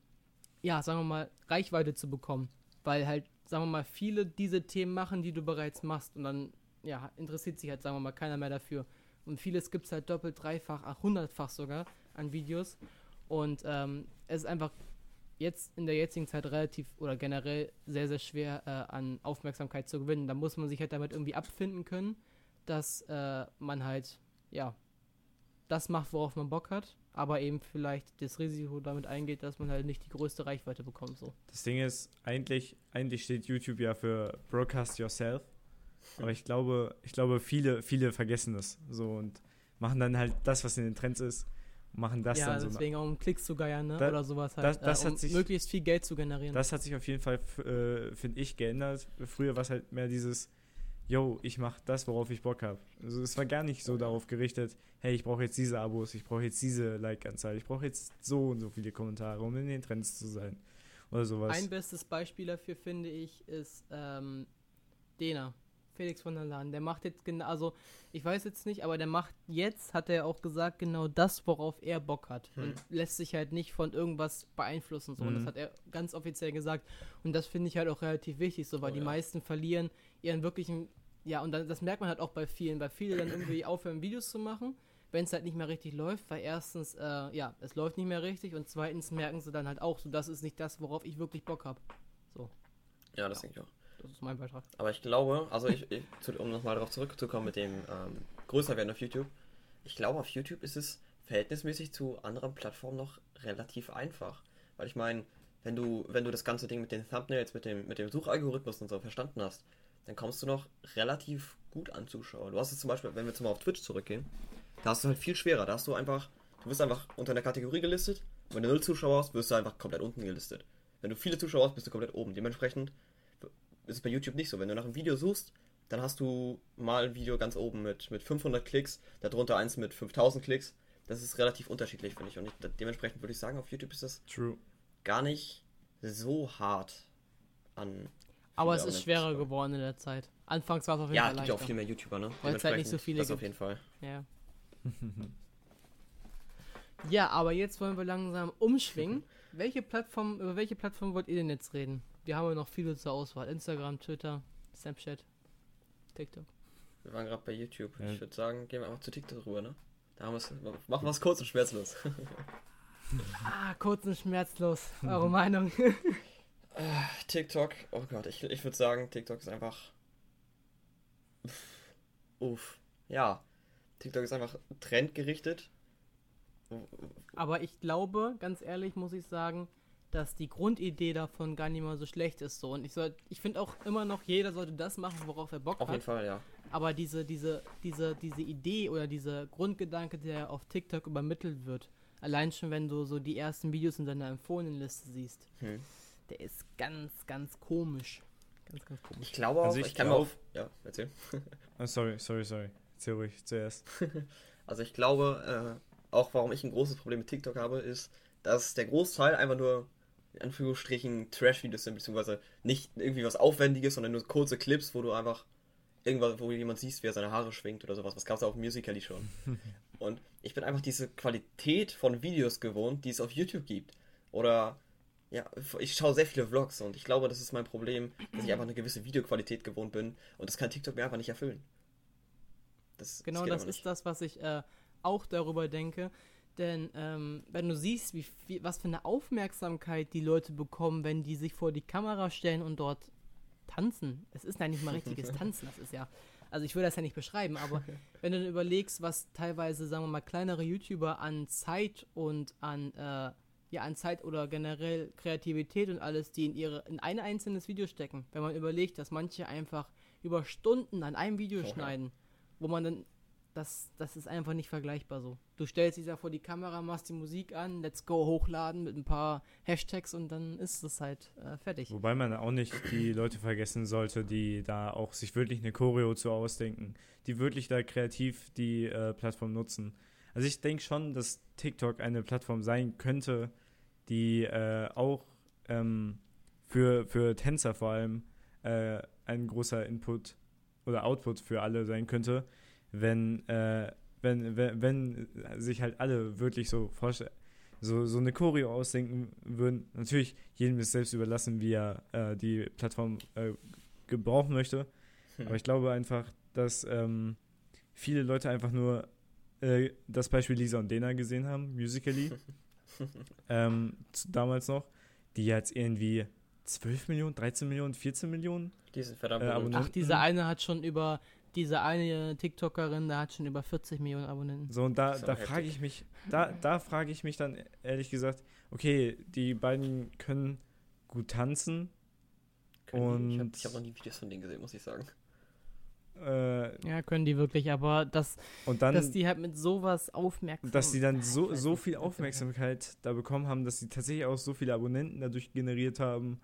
ja, sagen wir mal, Reichweite zu bekommen. Weil halt, sagen wir mal, viele diese Themen machen, die du bereits machst. Und dann, ja, interessiert sich halt, sagen wir mal, keiner mehr dafür. Und vieles gibt es halt doppelt, dreifach, ach, hundertfach sogar an Videos. Und ähm, es ist einfach jetzt in der jetzigen Zeit relativ oder generell sehr, sehr schwer äh, an Aufmerksamkeit zu gewinnen. Da muss man sich halt damit irgendwie abfinden können, dass äh, man halt, ja, das macht, worauf man Bock hat, aber eben vielleicht das Risiko damit eingeht, dass man halt nicht die größte Reichweite bekommt. So. Das Ding ist, eigentlich, eigentlich steht YouTube ja für Broadcast Yourself. Aber ich glaube, ich glaube, viele, viele vergessen das so und machen dann halt das, was in den Trends ist, und machen das ja, dann so. deswegen auch um Klicks zu geiern, ne? Da- oder sowas halt, das- das äh, um hat sich- möglichst viel Geld zu generieren. Das hat sich auf jeden Fall, äh, finde ich, geändert. Früher war es halt mehr dieses, yo, ich mache das, worauf ich Bock habe. Also es war gar nicht so darauf gerichtet, hey, ich brauche jetzt diese Abos, ich brauche jetzt diese Like-Anzahl, ich brauche jetzt so und so viele Kommentare, um in den Trends zu sein. Oder sowas. Ein bestes Beispiel dafür, finde ich, ist ähm, Dena. Felix von der Lahn. Der macht jetzt genau, also ich weiß jetzt nicht, aber der macht jetzt, hat er auch gesagt, genau das, worauf er Bock hat. Hm. Und lässt sich halt nicht von irgendwas beeinflussen. So. Und das Mhm. hat er ganz offiziell gesagt. Und das finde ich halt auch relativ wichtig, so, weil Oh, die ja. meisten verlieren ihren wirklichen, ja, und dann, das merkt man halt auch bei vielen, weil viele dann irgendwie aufhören, Videos zu machen, wenn es halt nicht mehr richtig läuft, weil erstens, äh, ja, es läuft nicht mehr richtig und zweitens merken sie dann halt auch, so, das ist nicht das, worauf ich wirklich Bock habe. So, Ja, das denke ich auch. das ist mein Beitrag. Aber ich glaube, also ich, ich um nochmal darauf zurückzukommen mit dem ähm, größer werden auf YouTube, ich glaube, auf YouTube ist es verhältnismäßig zu anderen Plattformen noch relativ einfach. Weil ich meine, wenn du, wenn du das ganze Ding mit den Thumbnails, mit dem, mit dem Suchalgorithmus und so verstanden hast, dann kommst du noch relativ gut an Zuschauer. Du hast es zum Beispiel, wenn wir jetzt mal auf Twitch zurückgehen, da hast du halt viel schwerer. Da hast du einfach, du wirst einfach unter einer Kategorie gelistet. Und wenn du null Zuschauer hast, wirst du einfach komplett unten gelistet. Wenn du viele Zuschauer hast, bist du komplett oben. Dementsprechend ist es bei YouTube nicht so. Wenn du nach einem Video suchst, dann hast du mal ein Video ganz oben mit, mit 500 Klicks, darunter eins mit 5000 Klicks. Das ist relativ unterschiedlich, finde ich. Und ich, dementsprechend würde ich sagen, auf YouTube ist das True. gar nicht so hart an. Aber es ist schwerer kommen. geworden in der Zeit. Anfangs war es auf jeden Ja, Fall es gibt ja auch viel mehr YouTuber, ne? Weil es halt nicht so viele Das auf gibt. jeden Fall. Ja. *laughs* ja, aber jetzt wollen wir langsam umschwingen. *laughs* welche Plattform, über welche Plattform wollt ihr denn jetzt reden? Wir haben ja noch viele zur Auswahl. Instagram, Twitter, Snapchat, TikTok. Wir waren gerade bei YouTube. Ja. Ich würde sagen, gehen wir einfach zu TikTok rüber, ne? Da haben wir's, machen wir es kurz und schmerzlos. *laughs* Ah, kurz und schmerzlos. Eure Meinung? TikTok, oh Gott, ich, ich würde sagen, TikTok ist einfach. Uff. Uff. Ja. TikTok ist einfach trendgerichtet. aber ich glaube, ganz ehrlich muss ich sagen, dass die Grundidee davon gar nicht mal so schlecht ist. So. Und ich, soll- ich finde auch immer noch, jeder sollte das machen, worauf er Bock Auf jeden hat. Fall, ja. Aber diese, diese, diese, diese Idee oder dieser Grundgedanke, der auf TikTok übermittelt wird, allein schon, wenn du so die ersten Videos in deiner Empfohlenenliste siehst, Hm. Der ist ganz, ganz komisch. Ganz, ganz komisch. Ich glaube auch, Also ich, ich kann auf. Ja, erzähl. Oh, *laughs* sorry, sorry, sorry. Erzähl ruhig zuerst. *laughs* Also ich glaube, äh, auch warum ich ein großes Problem mit TikTok habe, ist, dass der Großteil einfach nur in Anführungsstrichen Trash-Videos sind, beziehungsweise nicht irgendwie was Aufwendiges, sondern nur kurze Clips, wo du einfach irgendwas, wo jemand siehst, wie er seine Haare schwingt oder sowas. Was gab es auch im Musical.ly schon. *laughs* Und ich bin einfach diese Qualität von Videos gewohnt, die es auf YouTube gibt. Oder ja, ich schaue sehr viele Vlogs und ich glaube, das ist mein Problem, dass ich einfach eine gewisse Videoqualität gewohnt bin und das kann TikTok mir einfach nicht erfüllen. Das, Genau das aber ist das, was ich äh, auch darüber denke. Denn ähm, wenn du siehst, wie, viel- was für eine Aufmerksamkeit die Leute bekommen, wenn die sich vor die Kamera stellen und dort tanzen. Es ist ja nicht mal richtiges *laughs* Tanzen, das ist ja. Also ich will das ja nicht beschreiben, aber *laughs* wenn du dann überlegst, was teilweise, sagen wir mal, kleinere YouTuber an Zeit und an, äh, ja, an Zeit oder generell Kreativität und alles, die in ihre, in ein einzelnes Video stecken. Wenn man überlegt, dass manche einfach über Stunden an einem Video ja. schneiden, wo man dann, das, das ist einfach nicht vergleichbar so. Du stellst dich da vor die Kamera, machst die Musik an, let's go hochladen mit ein paar Hashtags und dann ist es halt äh, fertig. Wobei man auch nicht die Leute vergessen sollte, die da auch sich wirklich eine Choreo zu ausdenken, die wirklich da kreativ die äh, Plattform nutzen. Also ich denke schon, dass TikTok eine Plattform sein könnte, die äh, auch ähm, für, für Tänzer vor allem äh, ein großer Input oder Output für alle sein könnte, wenn, äh, wenn, wenn, wenn sich halt alle wirklich so vorstellen, so, so eine Choreo ausdenken würden. Natürlich, jedem ist selbst überlassen, wie er äh, die Plattform äh, gebrauchen möchte. Hm. Aber ich glaube einfach, dass ähm, viele Leute einfach nur äh, das Beispiel Lisa und Dena gesehen haben, Musically, *laughs* ähm, damals noch, die jetzt irgendwie 12 Millionen, 13 Millionen, 14 Millionen. Die sind verdammt Äh. Abonnenten. Ach, diese eine hat schon über, diese eine TikTokerin, da hat schon über 40 Millionen Abonnenten. So, und da, da frage ich mich, da, da frage ich mich dann ehrlich gesagt, okay, die beiden können gut tanzen, Können die- ich habe und- hab noch nie Videos von denen gesehen, muss ich sagen. Äh, Ja, können die wirklich, aber das, dann, dass die halt mit sowas aufmerksam dass die dann so, so viel Aufmerksamkeit da bekommen haben, dass sie tatsächlich auch so viele Abonnenten dadurch generiert haben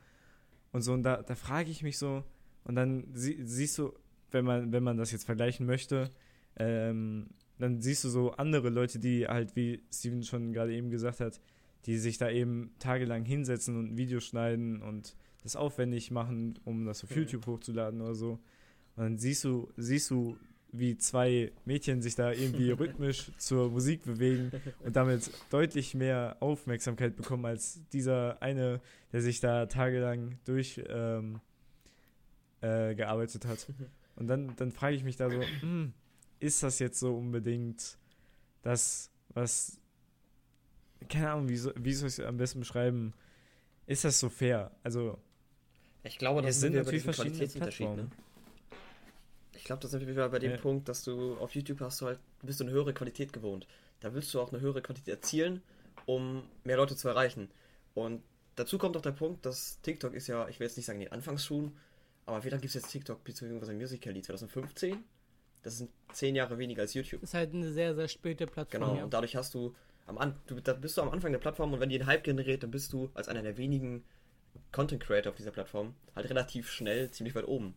und so. Und da, da frage ich mich so, und dann sie, siehst du, wenn man, wenn man das jetzt vergleichen möchte, ähm, dann siehst du so andere Leute, die halt, wie Steven schon gerade eben gesagt hat, die sich da eben tagelang hinsetzen und ein Video schneiden und das aufwendig machen, um das auf Mhm. YouTube hochzuladen oder so. Und dann siehst du, siehst du, wie zwei Mädchen sich da irgendwie *laughs* rhythmisch zur Musik bewegen und damit deutlich mehr Aufmerksamkeit bekommen als dieser eine, der sich da tagelang durch ähm, äh, hat. *laughs* Und dann, dann frage ich mich da so, hm, ist das jetzt so unbedingt das, was, keine Ahnung, wie, so, wie soll ich es am besten beschreiben? Ist das so fair? Also, Ich glaube, das Es sind natürlich verschiedene Qualitätsunterschied, ne? Ich glaube, da sind wir wieder bei dem Ja. Punkt, dass du auf YouTube hast du halt, bist du eine höhere Qualität gewohnt. Da willst du auch eine höhere Qualität erzielen, um mehr Leute zu erreichen. Und dazu kommt auch der Punkt, dass TikTok ist ja, ich will jetzt nicht sagen in den Anfangsschuhen, aber wie lange gibt es jetzt TikTok bzw. Musical.ly? 2015? Das sind zehn Jahre weniger als YouTube. Ist halt eine sehr, sehr späte Plattform. Genau, ja. und dadurch hast du am An du, da bist du am Anfang der Plattform und wenn die einen Hype generiert, dann bist du als einer der wenigen Content Creator auf dieser Plattform halt relativ schnell ziemlich weit oben.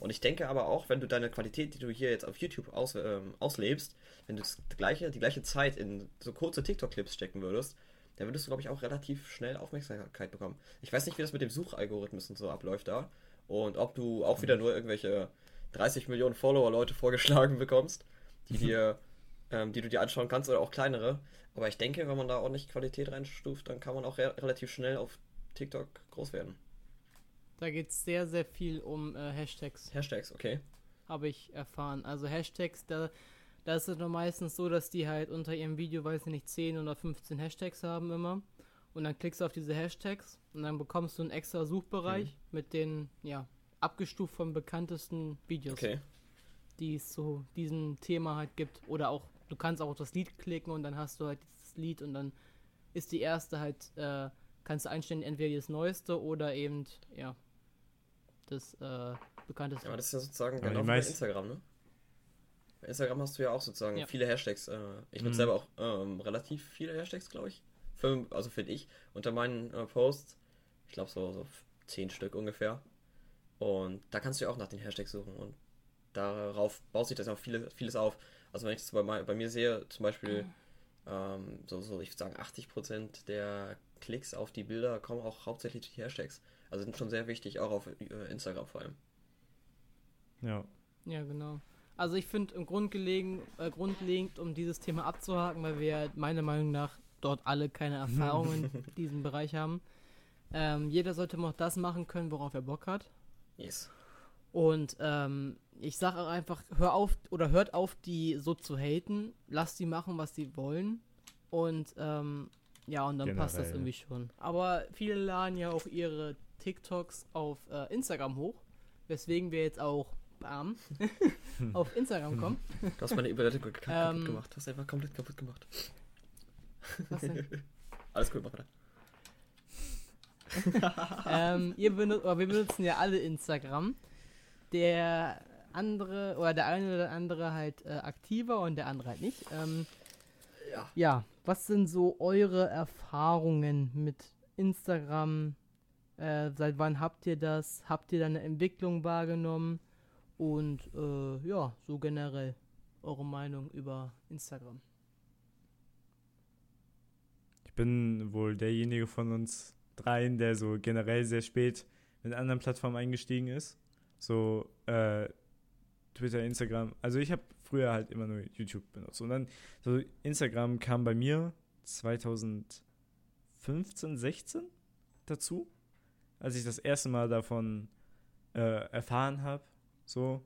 Und ich denke aber auch, wenn du deine Qualität, die du hier jetzt auf YouTube aus, ähm, auslebst, wenn du das gleiche, die gleiche Zeit in so kurze TikTok-Clips stecken würdest, dann würdest du, glaube ich, auch relativ schnell Aufmerksamkeit bekommen. Ich weiß nicht, wie das mit dem Suchalgorithmus und so abläuft da. Und ob du auch wieder nur irgendwelche 30 Millionen Follower-Leute vorgeschlagen bekommst, die dir, ähm, die du dir anschauen kannst, oder auch kleinere. Aber ich denke, wenn man da ordentlich Qualität reinstuft, dann kann man auch re relativ schnell auf TikTok groß werden. Da geht es sehr, sehr viel um äh, Hashtags, Hashtags, okay. habe ich erfahren. Also Hashtags, da, da ist es nur meistens so, dass die halt unter ihrem Video, weiß ich nicht, 10 oder 15 Hashtags haben immer. Und dann klickst du auf diese Hashtags und dann bekommst du einen extra Suchbereich Mhm. mit den, ja, abgestuft von bekanntesten Videos, Okay. die es zu diesem Thema halt gibt. Oder auch, du kannst auch auf das Lied klicken und dann hast du halt dieses Lied und dann ist die erste halt, äh, kannst du einstellen, entweder das Neueste oder eben, ja, das äh, bekannteste. Aber das ist ja sozusagen Aber genau die wie bei Instagram, ne? Bei Instagram hast du ja auch sozusagen Ja. viele Hashtags. Äh, ich nutze Mhm. selber auch ähm, relativ viele Hashtags, glaube ich. Fünf, also finde ich. Unter meinen äh, Posts, ich glaube so, so zehn Stück ungefähr. Und da kannst du ja auch nach den Hashtags suchen. Und darauf baut sich das auch viele, vieles auf. Also wenn ich das bei, bei mir sehe, zum Beispiel, ähm, so, so ich würde sagen, 80% der Klicks auf die Bilder kommen auch hauptsächlich durch die Hashtags. Also sind schon sehr wichtig, auch auf äh, Instagram vor allem. ja. Ja, genau. Also ich finde im Grundgelegen, äh, grundlegend, um dieses Thema abzuhaken, weil wir meiner Meinung nach dort alle keine *laughs* Erfahrungen in diesem Bereich haben. Ähm, jeder sollte mal das machen können, worauf er Bock hat. Yes. Und ähm, ich sage auch einfach, hör auf oder hört auf, die so zu haten. Lasst die machen, was sie wollen. Und ähm, ja, und dann passt das Generell. irgendwie schon. Aber viele laden ja auch ihre TikToks auf äh, Instagram hoch. Weswegen wir jetzt auch bam, *laughs* auf Instagram kommen. Du hast meine Überleitung kaputt Ähm. gemacht. Du hast einfach komplett kaputt gemacht. Was denn? *laughs* Alles gut, mach weiter. *laughs* ähm, ihr benutzt, oder wir benutzen ja alle Instagram. Der andere, oder der eine oder andere halt äh, aktiver und der andere halt nicht. Ähm, Ja. ja, was sind so eure Erfahrungen mit Instagram? Äh, seit wann habt ihr das? Habt ihr da eine Entwicklung wahrgenommen? Und äh, ja, so generell eure Meinung über Instagram. Ich bin wohl derjenige von uns dreien, der so generell sehr spät mit anderen Plattformen eingestiegen ist. So äh, Twitter, Instagram. Also ich habe früher halt immer nur YouTube benutzt. Und dann so Instagram kam bei mir 2015, 16 dazu, als ich das erste Mal davon äh, erfahren habe. So,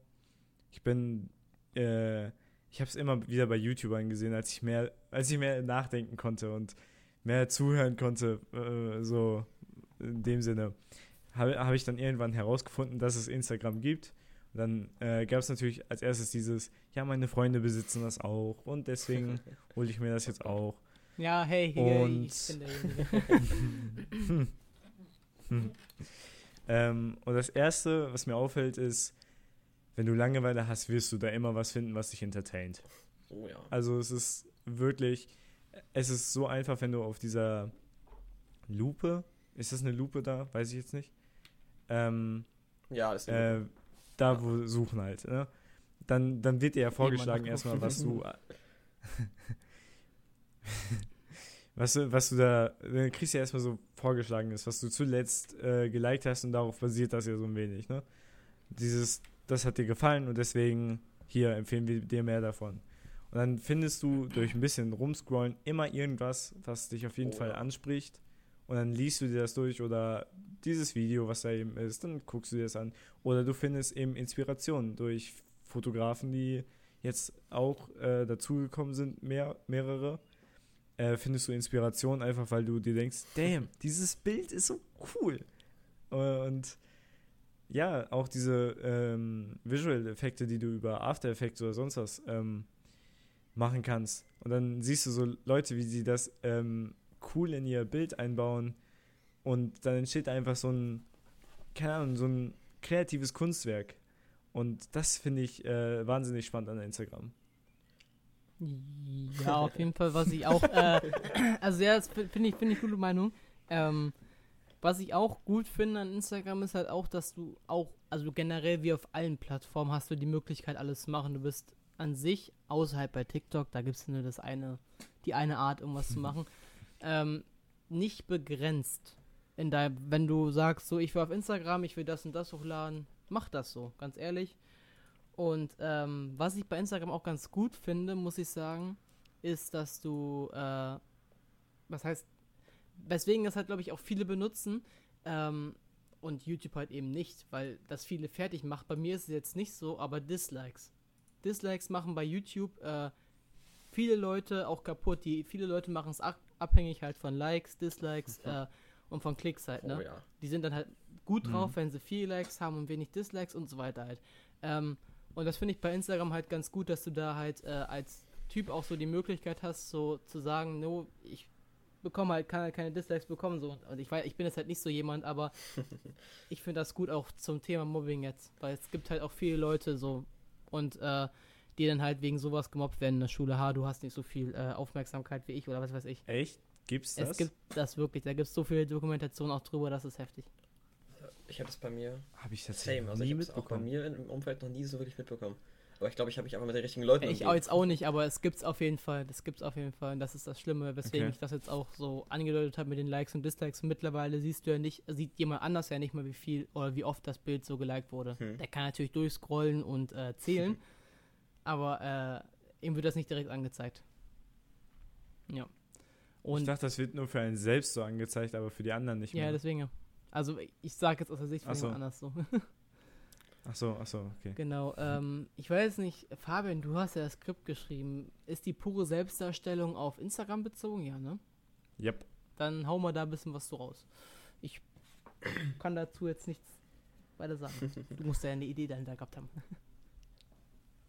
ich bin, äh, ich habe es immer wieder bei YouTubern gesehen, als ich mehr, als ich mehr nachdenken konnte und mehr zuhören konnte, äh, so in dem Sinne, habe hab ich dann irgendwann herausgefunden, dass es Instagram gibt. Und dann äh, gab es natürlich als erstes dieses, ja, meine Freunde besitzen das auch und deswegen *laughs* hole ich mir das jetzt auch. Ja, hey, hier, Und- ich bin derjenige. *laughs* *laughs* Ähm, und das Erste, was mir auffällt, ist, wenn du Langeweile hast, wirst du da immer was finden, was dich entertaint. Oh ja. Also es ist wirklich, es ist so einfach, wenn du auf dieser Lupe, ist das eine Lupe da? Weiß ich jetzt nicht. Ähm, Ja, ist äh, da wo suchen halt, ne? Dann, dann wird dir ja vorgeschlagen erstmal, was du *laughs* *laughs* was du, was du da, dann kriegst du ja erstmal so vorgeschlagen ist, was du zuletzt äh, geliked hast und darauf basiert das ja so ein wenig, ne? Dieses, das hat dir gefallen und deswegen hier empfehlen wir dir mehr davon. Und dann findest du durch ein bisschen rumscrollen immer irgendwas, was dich auf jeden Oh, Fall anspricht und dann liest du dir das durch oder dieses Video, was da eben ist, dann guckst du dir das an. Oder du findest eben Inspiration durch Fotografen, die jetzt auch äh, dazugekommen sind, mehr, mehrere. Äh, findest du Inspiration einfach, weil du dir denkst, damn, dieses Bild ist so cool. Und ja, auch diese ähm, Visual-Effekte, die du über After Effects oder sonst was ähm, machen kannst. Und dann siehst du so Leute, wie sie das ähm, cool in ihr Bild einbauen. Und dann entsteht einfach so ein, keine Ahnung, so ein kreatives Kunstwerk. Und das finde ich äh, wahnsinnig spannend an Instagram. Ja, auf jeden Fall, was ich auch, äh, *laughs* also ja, das finde ich, finde ich gute Meinung. Ähm, was ich auch gut finde an Instagram ist halt auch, dass du auch, also generell wie auf allen Plattformen hast du die Möglichkeit, alles zu machen. Du bist an sich, außerhalb bei TikTok, da gibt es nur das eine, die eine Art, irgendwas zu *laughs* machen, ähm, nicht begrenzt. In dein, wenn du sagst, so, ich will auf Instagram, ich will das und das hochladen, mach das so, ganz ehrlich. Und ähm, was ich bei Instagram auch ganz gut finde, muss ich sagen, ist, dass du, äh, was heißt, weswegen das halt, glaube ich, auch viele benutzen ähm, und YouTube halt eben nicht, weil das viele fertig macht. Bei mir ist es jetzt nicht so, aber Dislikes. Dislikes machen bei YouTube äh, viele Leute auch kaputt. Die, viele Leute machen es abhängig halt von Likes, Dislikes mhm. *laughs* äh, und von Klicks halt. Ne? Oh, ja. Die sind dann halt gut drauf, mhm. wenn sie viele Likes haben und wenig Dislikes und so weiter halt. Ähm, und das finde ich bei Instagram halt ganz gut, dass du da halt äh, als Typ auch so die Möglichkeit hast, so zu sagen, no, ich bekomme halt, kann halt keine Dislikes bekommen. So. Und ich weiß, ich bin jetzt halt nicht so jemand, aber *laughs* ich finde das gut auch zum Thema Mobbing jetzt, weil es gibt halt auch viele Leute so und äh, die dann halt wegen sowas gemobbt werden in der Schule. Ha, du hast nicht so viel äh, Aufmerksamkeit wie ich oder was weiß ich. Echt? Gibt's das? Es gibt das wirklich. Da gibt es so viele Dokumentationen auch drüber, das ist heftig. Ich habe das bei mir. Habe ich das Same. Also ich habe es auch bei mir im Umfeld noch nie so wirklich mitbekommen. Aber ich glaube, ich habe mich einfach mit den richtigen Leuten. Ich auch jetzt auch nicht, aber es gibt's auf jeden Fall. Das gibt's auf jeden Fall. Und das ist das Schlimme, weswegen okay. ich das jetzt auch so angedeutet habe mit den Likes und Dislikes. Und mittlerweile siehst du ja nicht, sieht jemand anders ja nicht mehr, wie viel oder wie oft das Bild so geliked wurde. Hm. Der kann natürlich durchscrollen und äh, zählen, *laughs* aber äh, ihm wird das nicht direkt angezeigt. Ja. Und ich dachte, das wird nur für einen selbst so angezeigt, aber für die anderen nicht mehr. Ja, deswegen. Also ich sage jetzt aus der Sicht von jemand anders so. *laughs* Ach so, ach so, okay. Genau. Ähm, ich weiß nicht, Fabian, du hast ja das Skript geschrieben. Ist die pure Selbstdarstellung auf Instagram bezogen? Ja, ne? Yep. Dann hau mal da ein bisschen was so raus. Ich *coughs* kann dazu jetzt nichts weiter sagen. Du musst ja eine Idee dahinter gehabt haben. *laughs*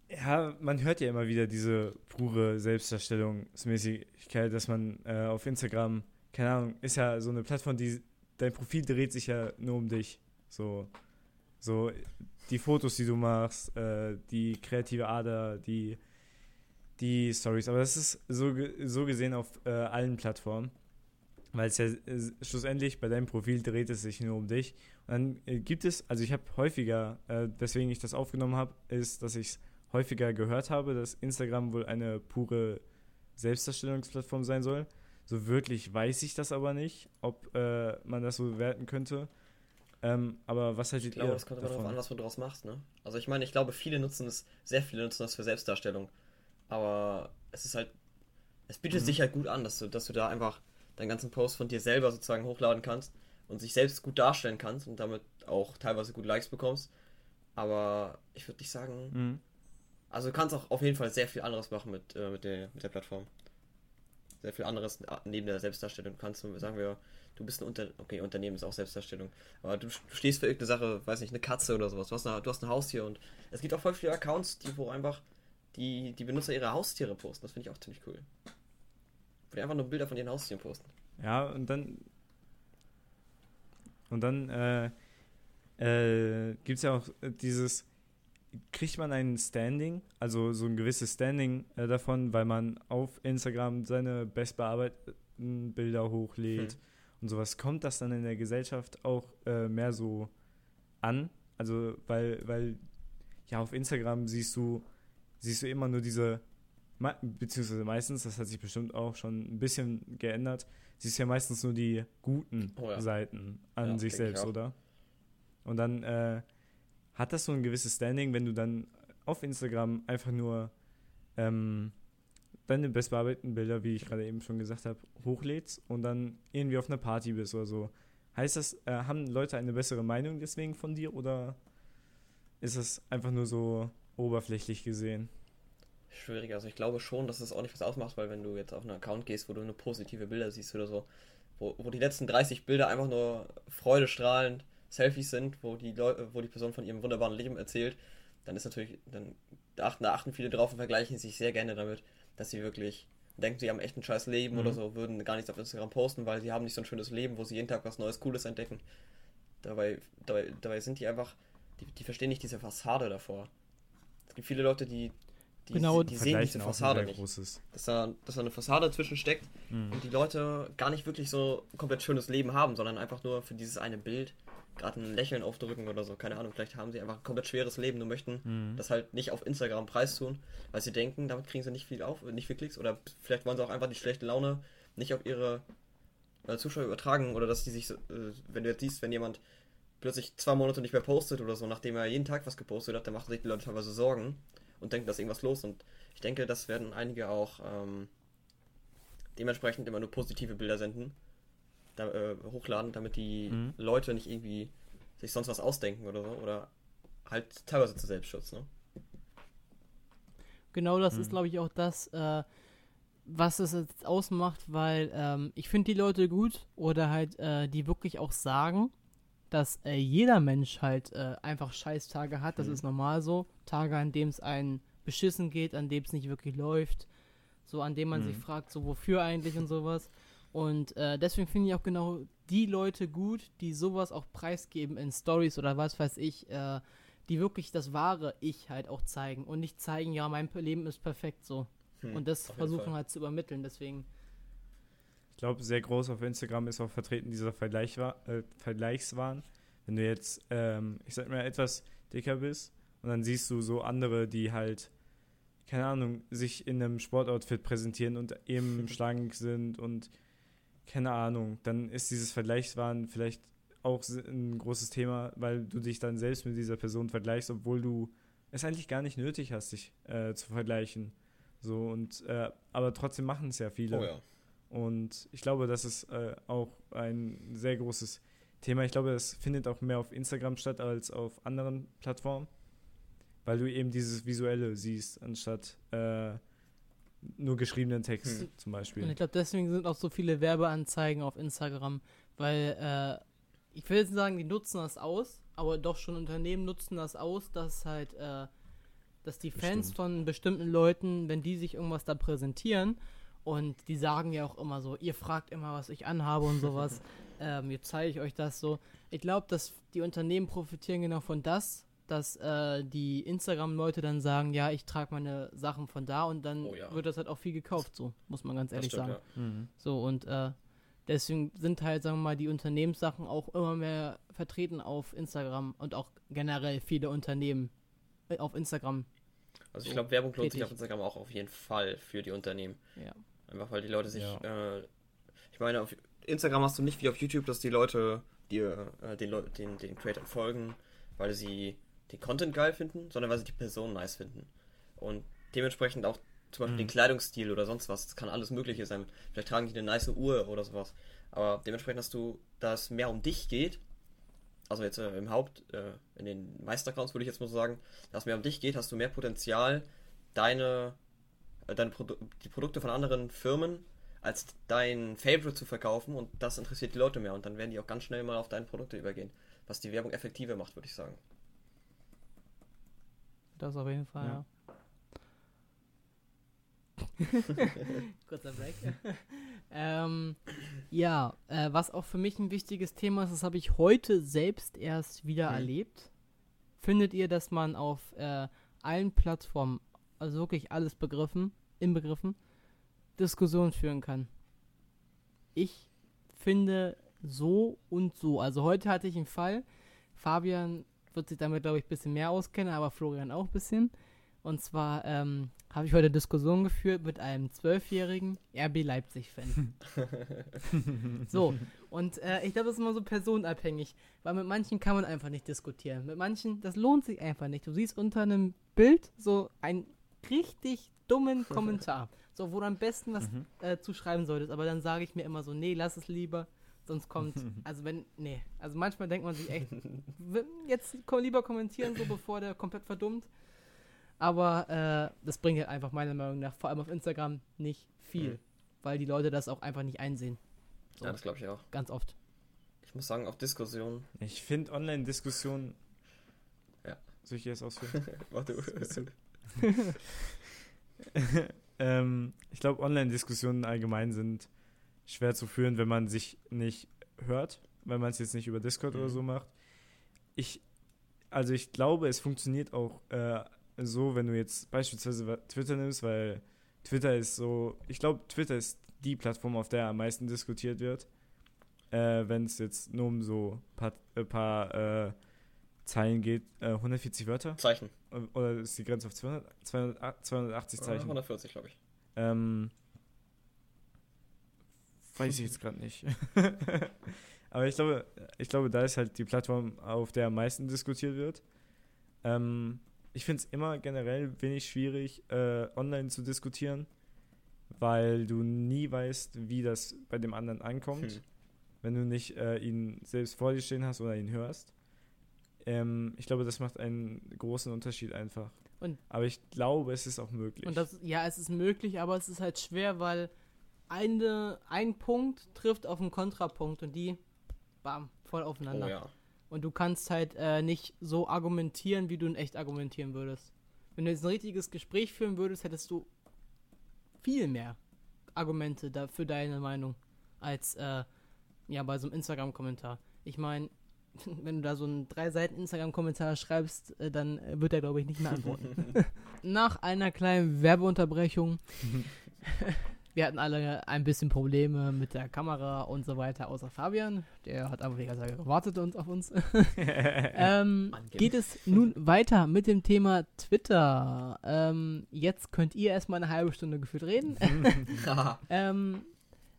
Ja, man hört ja immer wieder diese pure Selbstdarstellungsmäßigkeit, dass man äh, auf Instagram, keine Ahnung, ist ja so eine Plattform, die dein Profil dreht sich ja nur um dich. So, so die Fotos, die du machst, äh, die kreative Ader, die, die Stories. Aber das ist so, so gesehen auf äh, allen Plattformen. Weil es ja äh, schlussendlich bei deinem Profil dreht es sich nur um dich. Und dann äh, gibt es, also ich habe häufiger, äh, weswegen ich das aufgenommen habe, ist, dass ich es häufiger gehört habe, dass Instagram wohl eine pure Selbstdarstellungsplattform sein soll. So wirklich weiß ich das aber nicht, ob äh, man das so bewerten könnte. Ähm, aber was haltet ich glaube, ihr das kommt immer darauf an, was du draus machst, ne? Also ich meine, ich glaube, viele nutzen es, sehr viele nutzen das für Selbstdarstellung. Aber es ist halt, es bietet mhm. sich halt gut an, dass du, dass du da einfach deinen ganzen Post von dir selber sozusagen hochladen kannst und sich selbst gut darstellen kannst und damit auch teilweise gut Likes bekommst. Aber ich würde nicht sagen, mhm. also du kannst auch auf jeden Fall sehr viel anderes machen mit, äh, mit, der, mit der Plattform. Sehr viel anderes neben der Selbstdarstellung. Du kannst, sagen wir, du bist ein Unter okay, Unternehmen ist auch Selbstdarstellung, aber du, du, stehst für irgendeine Sache, weiß nicht, eine Katze oder sowas. Du hast, eine, du hast ein Haustier und es gibt auch voll viele Accounts, die wo einfach die, die Benutzer ihre Haustiere posten. Das finde ich auch ziemlich cool. Wo die einfach nur Bilder von ihren Haustieren posten. Ja, und dann und dann äh, äh, gibt es ja auch dieses kriegt man ein Standing, also so ein gewisses Standing äh, davon, weil man auf Instagram seine bestbearbeiteten Bilder hochlädt. Hm und sowas, kommt das dann in der Gesellschaft auch äh, mehr so an? Also, weil, weil, ja, auf Instagram siehst du, siehst du immer nur diese, beziehungsweise meistens, das hat sich bestimmt auch schon ein bisschen geändert, siehst du ja meistens nur die guten oh ja. Seiten an ja, sich selbst, oder? Und dann äh, hat das so ein gewisses Standing, wenn du dann auf Instagram einfach nur ähm, deine bestbearbeiteten Bilder, wie ich gerade eben schon gesagt habe, hochlädst und dann irgendwie auf einer Party bist oder so. Heißt das, äh, haben Leute eine bessere Meinung deswegen von dir oder ist es einfach nur so oberflächlich gesehen? Schwierig, also ich glaube schon, dass es auch nicht was ausmacht, weil wenn du jetzt auf einen Account gehst, wo du nur positive Bilder siehst oder so, wo, wo die letzten 30 Bilder einfach nur freudestrahlend Selfies sind, wo die Leute, wo die Person von ihrem wunderbaren Leben erzählt, dann ist natürlich, dann achten, da achten viele drauf und vergleichen sich sehr gerne damit, dass sie wirklich denken, sie haben echt ein scheiß Leben mhm. oder so, würden gar nichts auf Instagram posten, weil sie haben nicht so ein schönes Leben, wo sie jeden Tag was Neues, Cooles entdecken. Dabei, dabei, dabei sind die einfach, die, die verstehen nicht diese Fassade davor. Es gibt viele Leute, die, die, genau, die sehen diese Fassade nicht. Großes. Dass, da, dass da eine Fassade zwischen steckt mhm. und die Leute gar nicht wirklich so ein komplett schönes Leben haben, sondern einfach nur für dieses eine Bild gerade ein Lächeln aufdrücken oder so. Keine Ahnung, vielleicht haben sie einfach ein komplett schweres Leben und möchten mhm. das halt nicht auf Instagram preistun, weil sie denken, damit kriegen sie nicht viel auf, nicht viel Klicks oder vielleicht wollen sie auch einfach die schlechte Laune nicht auf ihre äh, Zuschauer übertragen oder dass die sich, äh, wenn du jetzt siehst, wenn jemand plötzlich zwei Monate nicht mehr postet oder so, nachdem er jeden Tag was gepostet hat, dann machen sich die Leute teilweise Sorgen und denken, dass irgendwas los und ich denke, das werden einige auch ähm, dementsprechend immer nur positive Bilder senden da, äh, hochladen, damit die mhm. Leute nicht irgendwie sich sonst was ausdenken oder so. Oder halt teilweise zu Selbstschutz, ne? Genau das mhm. ist, glaube ich, auch das, äh, was es jetzt ausmacht, weil ähm, ich finde die Leute gut oder halt, äh, die wirklich auch sagen, dass äh, jeder Mensch halt äh, einfach Scheißtage hat. Das mhm. ist normal so. Tage, an denen es einen beschissen geht, an dem es nicht wirklich läuft. So, an dem man mhm. sich fragt, so wofür eigentlich und sowas. Und äh, deswegen finde ich auch genau die Leute gut, die sowas auch preisgeben in Stories oder was weiß ich, äh, die wirklich das wahre Ich halt auch zeigen und nicht zeigen, ja, mein Leben ist perfekt so. Hm, und das versuchen halt zu übermitteln, deswegen. Ich glaube, sehr groß auf Instagram ist auch vertreten dieser Vergleich, äh, Vergleichswahn. Wenn du jetzt, ähm, ich sag mal, etwas dicker bist und dann siehst du so andere, die halt, keine Ahnung, sich in einem Sportoutfit präsentieren und eben *laughs* schlank sind und keine Ahnung, dann ist dieses Vergleichswahn vielleicht auch ein großes Thema, weil du dich dann selbst mit dieser Person vergleichst, obwohl du es eigentlich gar nicht nötig hast, dich äh, zu vergleichen. So und äh, aber trotzdem machen es ja viele. Oh ja. Und ich glaube, das ist äh, auch ein sehr großes Thema. Ich glaube, es findet auch mehr auf Instagram statt als auf anderen Plattformen, weil du eben dieses Visuelle siehst, anstatt äh, nur geschriebenen Text hm. zum Beispiel. Und ich glaube, deswegen sind auch so viele Werbeanzeigen auf Instagram, weil äh, ich will jetzt sagen, die nutzen das aus, aber doch schon Unternehmen nutzen das aus, dass halt, äh, dass die Fans Bestimmt. von bestimmten Leuten, wenn die sich irgendwas da präsentieren und die sagen ja auch immer so, ihr fragt immer, was ich anhabe und sowas, *laughs* ähm, jetzt zeige ich euch das so. Ich glaube, dass die Unternehmen profitieren genau von das, dass äh, die Instagram-Leute dann sagen, ja, ich trage meine Sachen von da und dann oh, ja. wird das halt auch viel gekauft, so, muss man ganz ehrlich stimmt, sagen. Ja. Mhm. So, und äh, deswegen sind halt, sagen wir mal, die Unternehmenssachen auch immer mehr vertreten auf Instagram und auch generell viele Unternehmen äh, auf Instagram. Also ich glaube, Werbung lohnt sich auf Instagram auch auf jeden Fall für die Unternehmen. Ja. Einfach weil die Leute sich, ja. äh, ich meine, auf Instagram hast du nicht wie auf YouTube, dass die Leute dir äh, den, Le den, den Creators folgen, weil sie den Content geil finden, sondern weil sie die Person nice finden. Und dementsprechend auch zum Beispiel mhm. den Kleidungsstil oder sonst was. Das kann alles Mögliche sein. Vielleicht tragen die eine nice Uhr oder sowas. Aber dementsprechend hast du, da es mehr um dich geht, also jetzt äh, im Haupt, äh, in den Meisteraccounts würde ich jetzt mal so sagen, dass es mehr um dich geht, hast du mehr Potenzial, deine, äh, deine Produ die Produkte von anderen Firmen als dein Favorite zu verkaufen und das interessiert die Leute mehr und dann werden die auch ganz schnell mal auf deine Produkte übergehen, was die Werbung effektiver macht, würde ich sagen. Das auf jeden Fall, ja. ja. *laughs* Kurzer Break. ähm, ja, äh, was auch für mich ein wichtiges Thema ist, das habe ich heute selbst erst wieder mhm. erlebt. Findet ihr, dass man auf äh, allen Plattformen, also wirklich alles begriffen, inbegriffen, Diskussionen führen kann? Ich finde so und so. Also heute hatte ich einen Fall, Fabian wird sich damit, glaube ich, ein bisschen mehr auskennen, aber Florian auch ein bisschen. Und zwar ähm, habe ich heute eine Diskussion geführt mit einem zwölfjährigen RB Leipzig-Fan. *laughs* so, und äh, ich glaube, das ist immer so personenabhängig, weil mit manchen kann man einfach nicht diskutieren. Mit manchen, das lohnt sich einfach nicht. Du siehst unter einem Bild so einen richtig dummen *laughs* Kommentar. So, wo du am besten was Mhm. äh, zuschreiben solltest. Aber dann sage ich mir immer so, nee, lass es lieber. Sonst kommt, *laughs* also wenn, nee. Also manchmal denkt man sich echt, jetzt komm, lieber kommentieren, so bevor der komplett verdummt. Aber äh, das bringt halt einfach meiner Meinung nach, vor allem auf Instagram, nicht viel. Mhm. Weil die Leute das auch einfach nicht einsehen. So, Ja, das glaube ich auch. ganz oft. Ich muss sagen, auch Diskussionen. Ich finde Online-Diskussionen. Ja. Soll ich jetzt ausführen? *laughs* Warte. *laughs* Ähm, ich glaube, Online-Diskussionen allgemein sind schwer zu führen, wenn man sich nicht hört, wenn man es jetzt nicht über Discord oder Mhm. so macht. Ich, also ich glaube, es funktioniert auch äh, so, wenn du jetzt beispielsweise Twitter nimmst, weil Twitter ist so, ich glaube, Twitter ist die Plattform, auf der am meisten diskutiert wird. Äh, wenn es jetzt nur um so ein paar, äh, paar äh, Zeilen geht, äh, 140 Wörter. Zeichen. Oder ist die Grenze auf 200, 200, 280 Äh, Zeichen? 140, glaube ich. Ähm, weiß ich jetzt gerade nicht. *laughs* Aber ich glaube, ich glaube, da ist halt die Plattform, auf der am meisten diskutiert wird. Ähm, ich finde es immer generell wenig schwierig, äh, online zu diskutieren, weil du nie weißt, wie das bei dem anderen ankommt, Hm. wenn du nicht äh, ihn selbst vor dir stehen hast oder ihn hörst. Ähm, ich glaube, das macht einen großen Unterschied einfach. Und- Aber ich glaube, es ist auch möglich. Und das, ja, es ist möglich, aber es ist halt schwer, weil eine, ein Punkt trifft auf einen Kontrapunkt und die, bam, voll Oh aufeinander. ja. Und du kannst halt äh, nicht so argumentieren, wie du in echt argumentieren würdest. Wenn du jetzt ein richtiges Gespräch führen würdest, hättest du viel mehr Argumente da für deine Meinung als äh, ja bei so einem Instagram-Kommentar. Ich meine, *laughs* wenn du da so einen drei Seiten Instagram-Kommentar schreibst, äh, dann wird er glaube ich nicht mehr antworten. *laughs* Nach einer kleinen Werbeunterbrechung. *laughs* Wir hatten alle ein bisschen Probleme mit der Kamera und so weiter, außer Fabian. Der hat aber Zeit gewartet und auf uns. *laughs* ähm, geht es nun weiter mit dem Thema Twitter. Ähm, jetzt könnt ihr erstmal eine halbe Stunde gefühlt reden. *laughs* ähm,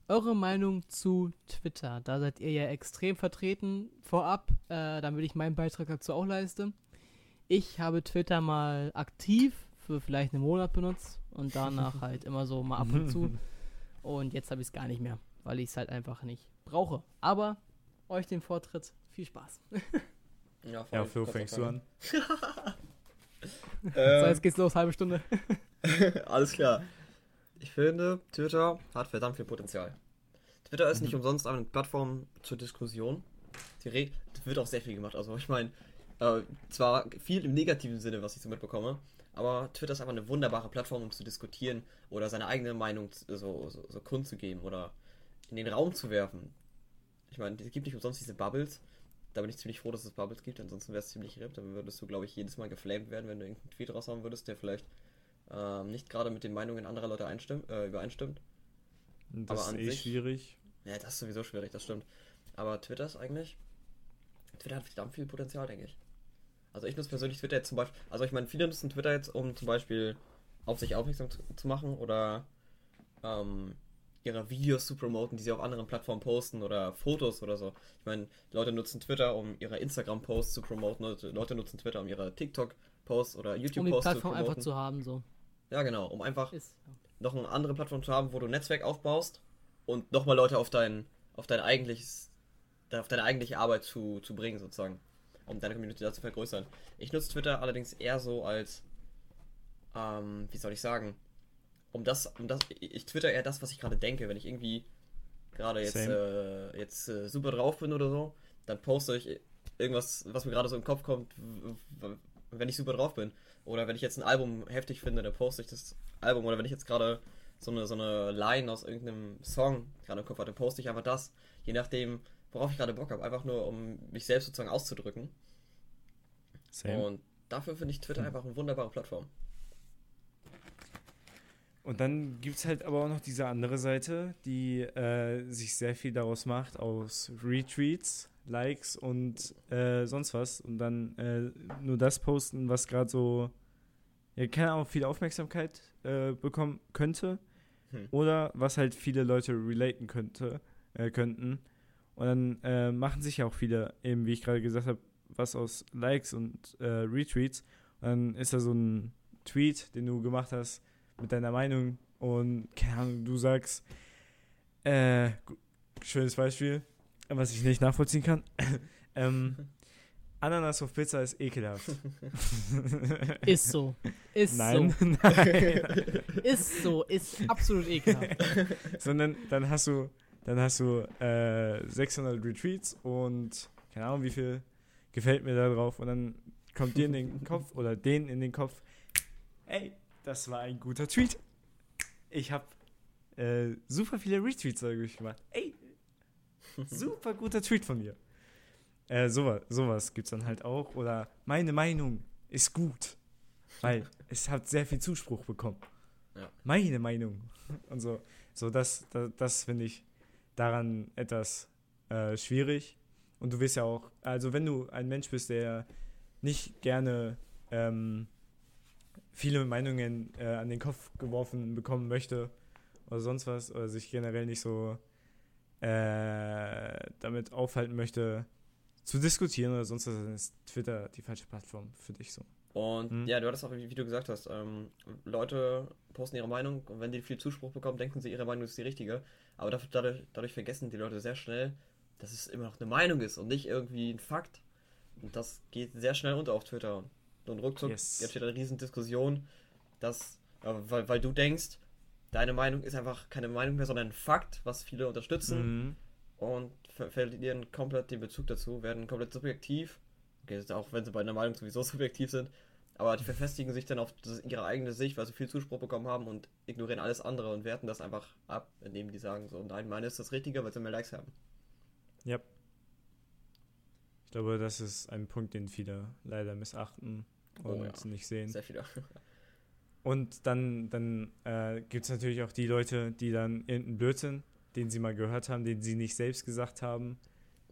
eure Meinung zu Twitter. Da seid ihr ja extrem vertreten. Vorab, äh, damit ich meinen Beitrag dazu auch leiste. Ich habe Twitter mal aktiv für vielleicht einen Monat benutzt und danach *laughs* halt immer so mal ab und zu. *laughs* Und jetzt habe ich es gar nicht mehr, weil ich es halt einfach nicht brauche. Aber euch den Vortritt. Viel Spaß. *laughs* Ja, voll. Ja, Flo, fängst du an? So, Ähm, jetzt geht's los, halbe Stunde. Alles klar. Ich finde, Twitter hat verdammt viel Potenzial. Twitter ist nicht umsonst eine Plattform zur Diskussion. Die Re wird auch sehr viel gemacht. Also ich meine, äh, zwar viel im negativen Sinne, was ich so mitbekomme, aber Twitter ist einfach eine wunderbare Plattform, um zu diskutieren oder seine eigene Meinung so, so, so kundzugeben oder in den Raum zu werfen. Ich meine, es gibt nicht umsonst diese Bubbles. Da bin ich ziemlich froh, dass es Bubbles gibt, ansonsten wäre es ziemlich RIP. Dann würdest du, glaube ich, jedes Mal geflamed werden, wenn du irgendeinen Tweet raushauen würdest, der vielleicht ähm, nicht gerade mit den Meinungen anderer Leute äh, übereinstimmt. Das Aber ist eh sich- schwierig. Ja, das ist sowieso schwierig, das stimmt. Aber Twitter ist eigentlich. Twitter hat verdammt viel Potenzial, denke ich. Also ich nutze persönlich Twitter jetzt zum Beispiel. Also ich meine, viele nutzen Twitter jetzt, um zum Beispiel auf sich aufmerksam zu, zu machen oder ähm, ihre Videos zu promoten, die sie auf anderen Plattformen posten oder Fotos oder so. Ich meine, Leute nutzen Twitter, um ihre Instagram-Posts zu promoten, Leute, nutzen Twitter, um ihre TikTok-Posts oder Um die YouTube-Posts zu Plattform einfach promoten. zu haben, so. Ja, genau, um einfach Ist. noch eine andere Plattform zu haben, wo du ein Netzwerk aufbaust und nochmal Leute auf dein, auf dein eigentliches, auf deine eigentliche Arbeit zu, zu bringen, sozusagen. Um deine Community da zu vergrößern. Ich nutze Twitter allerdings eher so als, ähm, wie soll ich sagen, um das, um das, ich twitter eher das, was ich gerade denke, wenn ich irgendwie gerade jetzt, äh, jetzt äh, super drauf bin oder so, dann poste ich irgendwas, was mir gerade so im Kopf kommt, wenn ich super drauf bin. Oder wenn ich jetzt ein Album heftig finde, dann poste ich das Album. Oder wenn ich jetzt gerade so eine, so eine Line aus irgendeinem Song gerade im Kopf hatte, poste ich einfach das. Je nachdem, worauf ich gerade Bock habe. Einfach nur, um mich selbst sozusagen auszudrücken. Same. Und dafür finde ich Twitter einfach eine wunderbare Plattform. Und dann gibt es halt aber auch noch diese andere Seite, die äh, sich sehr viel daraus macht, aus Retweets, Likes und äh, sonst was. Und dann äh, nur das posten, was gerade so, ja, keine Ahnung, viel Aufmerksamkeit äh, bekommen könnte. Hm. Oder was halt viele Leute relaten könnte, äh, könnten. Und dann äh, machen sich ja auch viele, eben wie ich gerade gesagt habe, was aus Likes und äh, Retweets. Und dann ist da so ein Tweet, den du gemacht hast, mit deiner Meinung, und, keine Ahnung, du sagst, äh, schönes Beispiel, was ich nicht nachvollziehen kann. *laughs* ähm, Ananas auf Pizza ist ekelhaft. *laughs* *laughs* Ist so. Ist Nein, so. nein. Ist so. Ist absolut ekelhaft. Sondern dann hast du, dann hast du äh, 600 Retweets und keine Ahnung, wie viel gefällt mir da drauf. Und dann kommt dir in den *laughs* Kopf oder denen in den Kopf, ey, das war ein guter Tweet. Ich habe äh, super viele Retweets dadurch gemacht. Ey, *laughs* super guter Tweet von mir. Äh, sowas, sowas gibt's dann halt auch. Oder meine Meinung ist gut. Weil *laughs* es hat sehr viel Zuspruch bekommen. Ja. Meine Meinung. Und so. So, das, das, das finde ich daran etwas äh, schwierig. Und du wirst ja auch, also wenn du ein Mensch bist, der nicht gerne ähm, viele Meinungen äh, an den Kopf geworfen bekommen möchte oder sonst was, oder sich generell nicht so äh, damit aufhalten möchte, zu diskutieren oder sonst was, dann ist Twitter die falsche Plattform für dich so. Und Mhm. ja, du hattest auch, wie, du gesagt hast, ähm, Leute posten ihre Meinung und wenn die viel Zuspruch bekommen, denken sie, ihre Meinung ist die richtige. Aber dadurch, dadurch vergessen die Leute sehr schnell, dass es immer noch eine Meinung ist und nicht irgendwie ein Fakt. Und das geht sehr schnell unter auf Twitter. Und ruckzuck Yes. entsteht eine riesen Diskussion, dass, äh, weil, weil du denkst, deine Meinung ist einfach keine Meinung mehr, sondern ein Fakt, was viele unterstützen Mhm. und ver verlieren komplett den Bezug dazu, werden komplett subjektiv. Okay, auch wenn sie bei einer Meinung sowieso *laughs* subjektiv sind, aber die verfestigen sich dann auf ihre eigene Sicht, weil sie viel Zuspruch bekommen haben und ignorieren alles andere und werten das einfach ab, indem die sagen so, nein, meine ist das Richtige, weil sie mehr Likes haben. Ja. Ich glaube, das ist ein Punkt, den viele leider missachten Oh und ja. nicht sehen. Sehr viele. *laughs* Und dann, dann äh, gibt es natürlich auch die Leute, die dann irgendeinen Blödsinn, den sie mal gehört haben, den sie nicht selbst gesagt haben,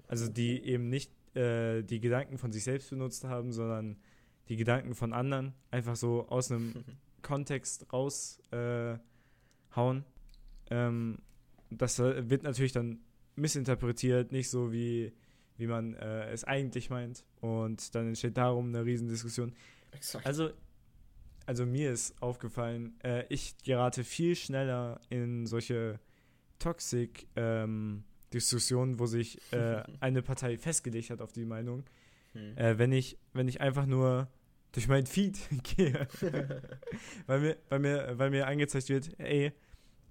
also die eben nicht äh, die Gedanken von sich selbst benutzt haben, sondern die Gedanken von anderen einfach so aus einem *laughs* Kontext raushauen. Äh, ähm, das äh, wird natürlich dann missinterpretiert, nicht so wie, wie man äh, es eigentlich meint. Und dann entsteht darum eine Riesendiskussion. Exakt. Also, also mir ist aufgefallen, äh, ich gerate viel schneller in solche toxic ähm, Diskussionen, wo sich äh, *laughs* eine Partei festgelegt hat auf die Meinung, Hm. äh, wenn ich wenn ich einfach nur durch meinen Feed *laughs* gehe, *laughs* weil mir weil mir weil mir angezeigt wird, ey,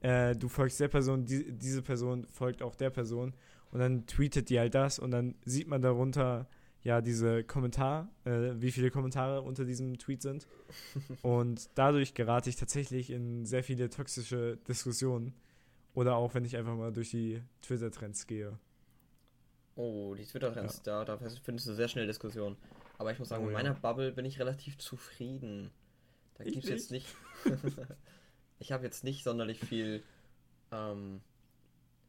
äh, du folgst der Person, die, diese Person folgt auch der Person und dann tweetet die halt das und dann sieht man darunter ja diese Kommentar, äh, wie viele Kommentare unter diesem Tweet sind *laughs* und dadurch gerate ich tatsächlich in sehr viele toxische Diskussionen oder auch wenn ich einfach mal durch die Twitter-Trends gehe. Oh, die Twitter-Trends, da, da findest du sehr schnell Diskussionen. Aber ich muss sagen, Oh, in ja. meiner Bubble bin ich relativ zufrieden. Da Ich gibt's jetzt nicht. *laughs* ich habe jetzt nicht sonderlich viel, ähm,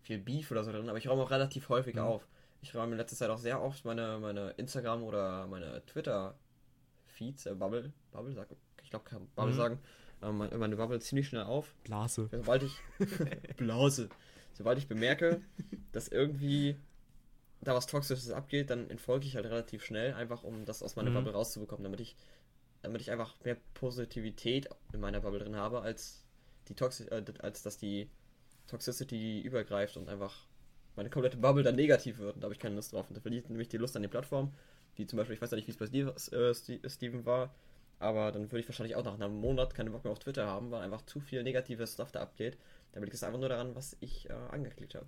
viel Beef oder so drin, aber ich räume auch relativ häufig Mhm. auf. Ich räume in letzter Zeit auch sehr oft meine, meine Instagram oder meine Twitter-Feeds, äh, Bubble, Bubble, sag, ich glaube, kann Bubble Mhm. sagen, ähm, meine meine Bubble ziemlich schnell auf. Blase. Sobald ich *laughs* *laughs* Blase. Sobald ich bemerke, dass irgendwie da was Toxisches abgeht, dann entfolge ich halt relativ schnell, einfach um das aus meiner Mhm. Bubble rauszubekommen, damit ich, damit ich einfach mehr Positivität in meiner Bubble drin habe, als die Toxi äh, als dass die Toxicity übergreift und einfach meine komplette Bubble dann negativ wird und da habe ich keine Lust drauf. Und da verliert nämlich die Lust an die Plattform, wie zum Beispiel, ich weiß ja nicht, wie es bei Steve, äh, Ste- Steven war, aber dann würde ich wahrscheinlich auch nach einem Monat keine Bock mehr auf Twitter haben, weil einfach zu viel negatives Stuff da abgeht. Damit liegt es einfach nur daran, was ich äh, angeklickt habe.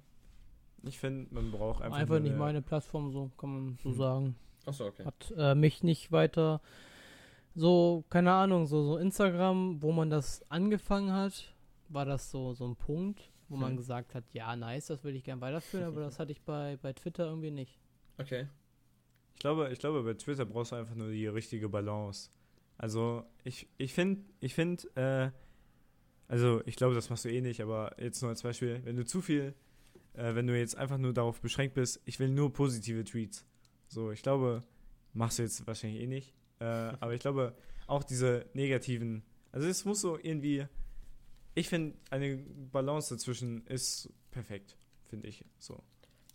Ich finde, man braucht einfach, Einfach, nicht eine- meine Plattform, so kann man so Mhm. sagen. Achso, okay. Hat äh, mich nicht weiter so, keine Ahnung, so, so Instagram, wo man das angefangen hat, war das so, so ein Punkt, wo man Hm. gesagt hat, ja, nice, das würde ich gern weiterführen, aber das hatte ich bei, bei Twitter irgendwie nicht. Okay. Ich glaube, ich glaube, bei Twitter brauchst du einfach nur die richtige Balance. Also, ich, ich finde, ich finde, äh, also ich glaube, das machst du eh nicht, aber jetzt nur als Beispiel, wenn du zu viel, äh, wenn du jetzt einfach nur darauf beschränkt bist, ich will nur positive Tweets. So, ich glaube, machst du jetzt wahrscheinlich eh nicht. Äh, *laughs* aber ich glaube, auch diese negativen, also es muss so irgendwie, ich finde, eine Balance dazwischen ist perfekt, finde ich so.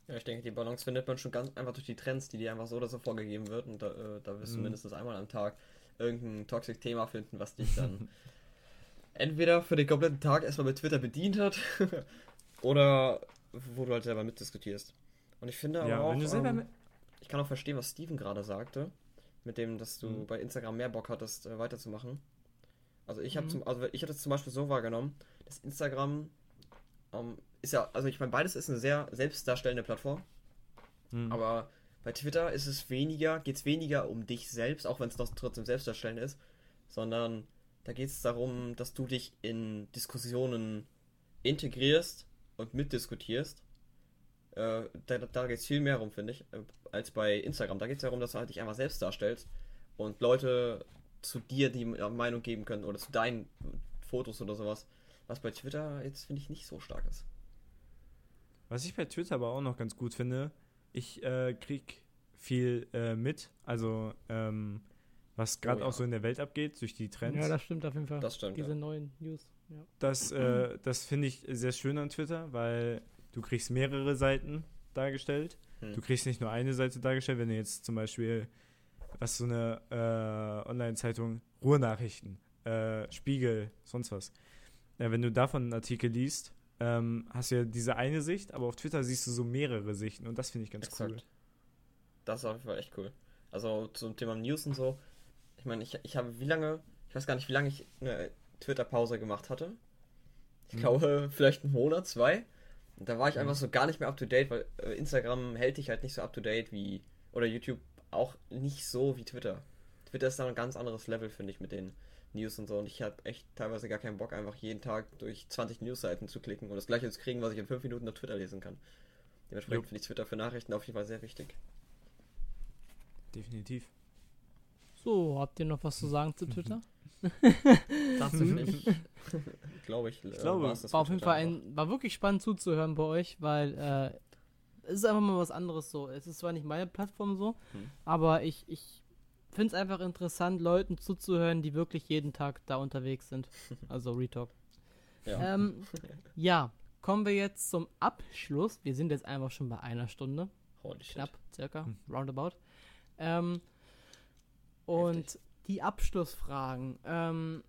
Ja, ich denke, die Balance findet man schon ganz einfach durch die Trends, die dir einfach so oder so vorgegeben wird. Und da, äh, da wirst du Mhm. mindestens einmal am Tag irgendein Toxic-Thema finden, was dich dann *laughs* entweder für den kompletten Tag erstmal mit Twitter bedient hat *laughs* oder wo du halt selber mitdiskutierst. Und ich finde aber Ja, auch, du selber ähm, ich kann auch verstehen, was Steven gerade sagte, mit dem, dass du Mhm. bei Instagram mehr Bock hattest, äh, weiterzumachen. Also ich habe Mhm. zum, also ich hatte es zum Beispiel so wahrgenommen, dass Instagram ähm, ist ja, also ich meine, beides ist eine sehr selbstdarstellende Plattform, Hm. aber bei Twitter ist es weniger, geht es weniger um dich selbst, auch wenn es noch trotzdem selbstdarstellend ist, sondern da geht es darum, dass du dich in Diskussionen integrierst und mitdiskutierst. Äh, da da geht es viel mehr rum, finde ich, äh, als bei Instagram. Da geht es darum, dass du halt dich einfach selbst darstellst und Leute zu dir die Meinung geben können oder zu deinen Fotos oder sowas. Was bei Twitter jetzt, finde ich, nicht so stark ist. Was ich bei Twitter aber auch noch ganz gut finde, ich äh, krieg viel äh, mit, also ähm, was gerade Oh ja. auch so in der Welt abgeht durch die Trends. Ja, das stimmt auf jeden Fall. Das stimmt. Diese Ja. neuen News. Ja. Das, äh, das finde ich sehr schön an Twitter, weil du kriegst mehrere Seiten dargestellt. Hm. Du kriegst nicht nur eine Seite dargestellt, wenn du jetzt zum Beispiel, was so eine äh, Online-Zeitung, Ruhrnachrichten, äh, Spiegel, sonst was. Äh, wenn du davon einen Artikel liest, ähm, hast du ja diese eine Sicht, aber auf Twitter siehst du so mehrere Sichten und das finde ich ganz cool. Exakt. Das ist auf jeden Fall echt cool. Also zum Thema News und so. Ich meine, ich, ich habe wie lange, ich weiß gar nicht, wie lange ich eine Twitter-Pause gemacht hatte. Ich Hm. glaube, vielleicht einen Monat, zwei. Und da war ich Hm. einfach so gar nicht mehr up to date, weil äh, Instagram hält dich halt nicht so up to date wie, oder YouTube auch nicht so wie Twitter. Twitter ist da ein ganz anderes Level, finde ich, mit den News und so. Und ich habe echt teilweise gar keinen Bock, einfach jeden Tag durch 20 Newsseiten zu klicken und das gleiche zu kriegen, was ich in 5 Minuten auf Twitter lesen kann. Dementsprechend finde ich Twitter für Nachrichten auf jeden Fall sehr wichtig. Definitiv. So, habt ihr noch was zu sagen zu Twitter? *laughs* Dazu nicht. glaube ich. Ich glaube, War auf jeden Fall ein, war wirklich spannend zuzuhören bei euch, weil äh, es ist einfach mal was anderes so. Es ist zwar nicht meine Plattform so, Hm. aber ich, ich finde es einfach interessant, Leuten zuzuhören, die wirklich jeden Tag da unterwegs sind. *laughs* Also Retalk. Ja. Ähm, *laughs* ja, kommen wir jetzt zum Abschluss. Wir sind jetzt einfach schon bei einer Stunde, Holy shit. knapp, circa, Hm. roundabout. Ähm, und Heftig. die Abschlussfragen. Ähm,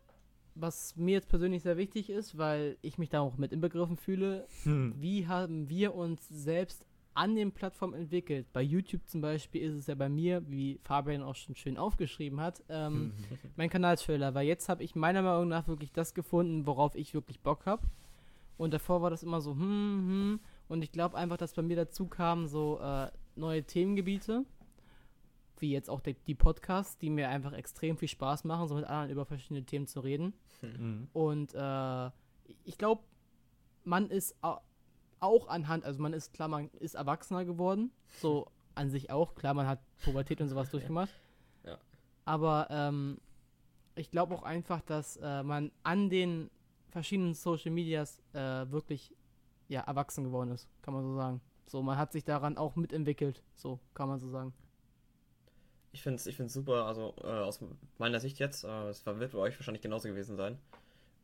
was mir jetzt persönlich sehr wichtig ist, weil ich mich da auch mit inbegriffen fühle, Hm. wie haben wir uns selbst an den Plattformen entwickelt? Bei YouTube zum Beispiel ist es ja bei mir, wie Fabian auch schon schön aufgeschrieben hat, ähm, *laughs* mein Kanaltrailer, weil jetzt habe ich meiner Meinung nach wirklich das gefunden, worauf ich wirklich Bock habe. Und davor war das immer so, hm, hm. Und ich glaube einfach, dass bei mir dazu kamen so äh, neue Themengebiete, wie jetzt auch die, die Podcasts, die mir einfach extrem viel Spaß machen, so mit anderen über verschiedene Themen zu reden. Mhm. Und äh, ich glaube, man ist au- auch anhand, also man ist klar, man ist erwachsener geworden, so *laughs* an sich auch, klar, man hat Pubertät und sowas durchgemacht. Ja. Aber ähm, ich glaube auch einfach, dass äh, man an den verschiedenen Social Medias äh, wirklich ja, erwachsen geworden ist, kann man so sagen. So, man hat sich daran auch mitentwickelt, so kann man so sagen. Ich finde es ich find's super, also äh, aus meiner Sicht jetzt, äh, es war- wird bei euch wahrscheinlich genauso gewesen sein,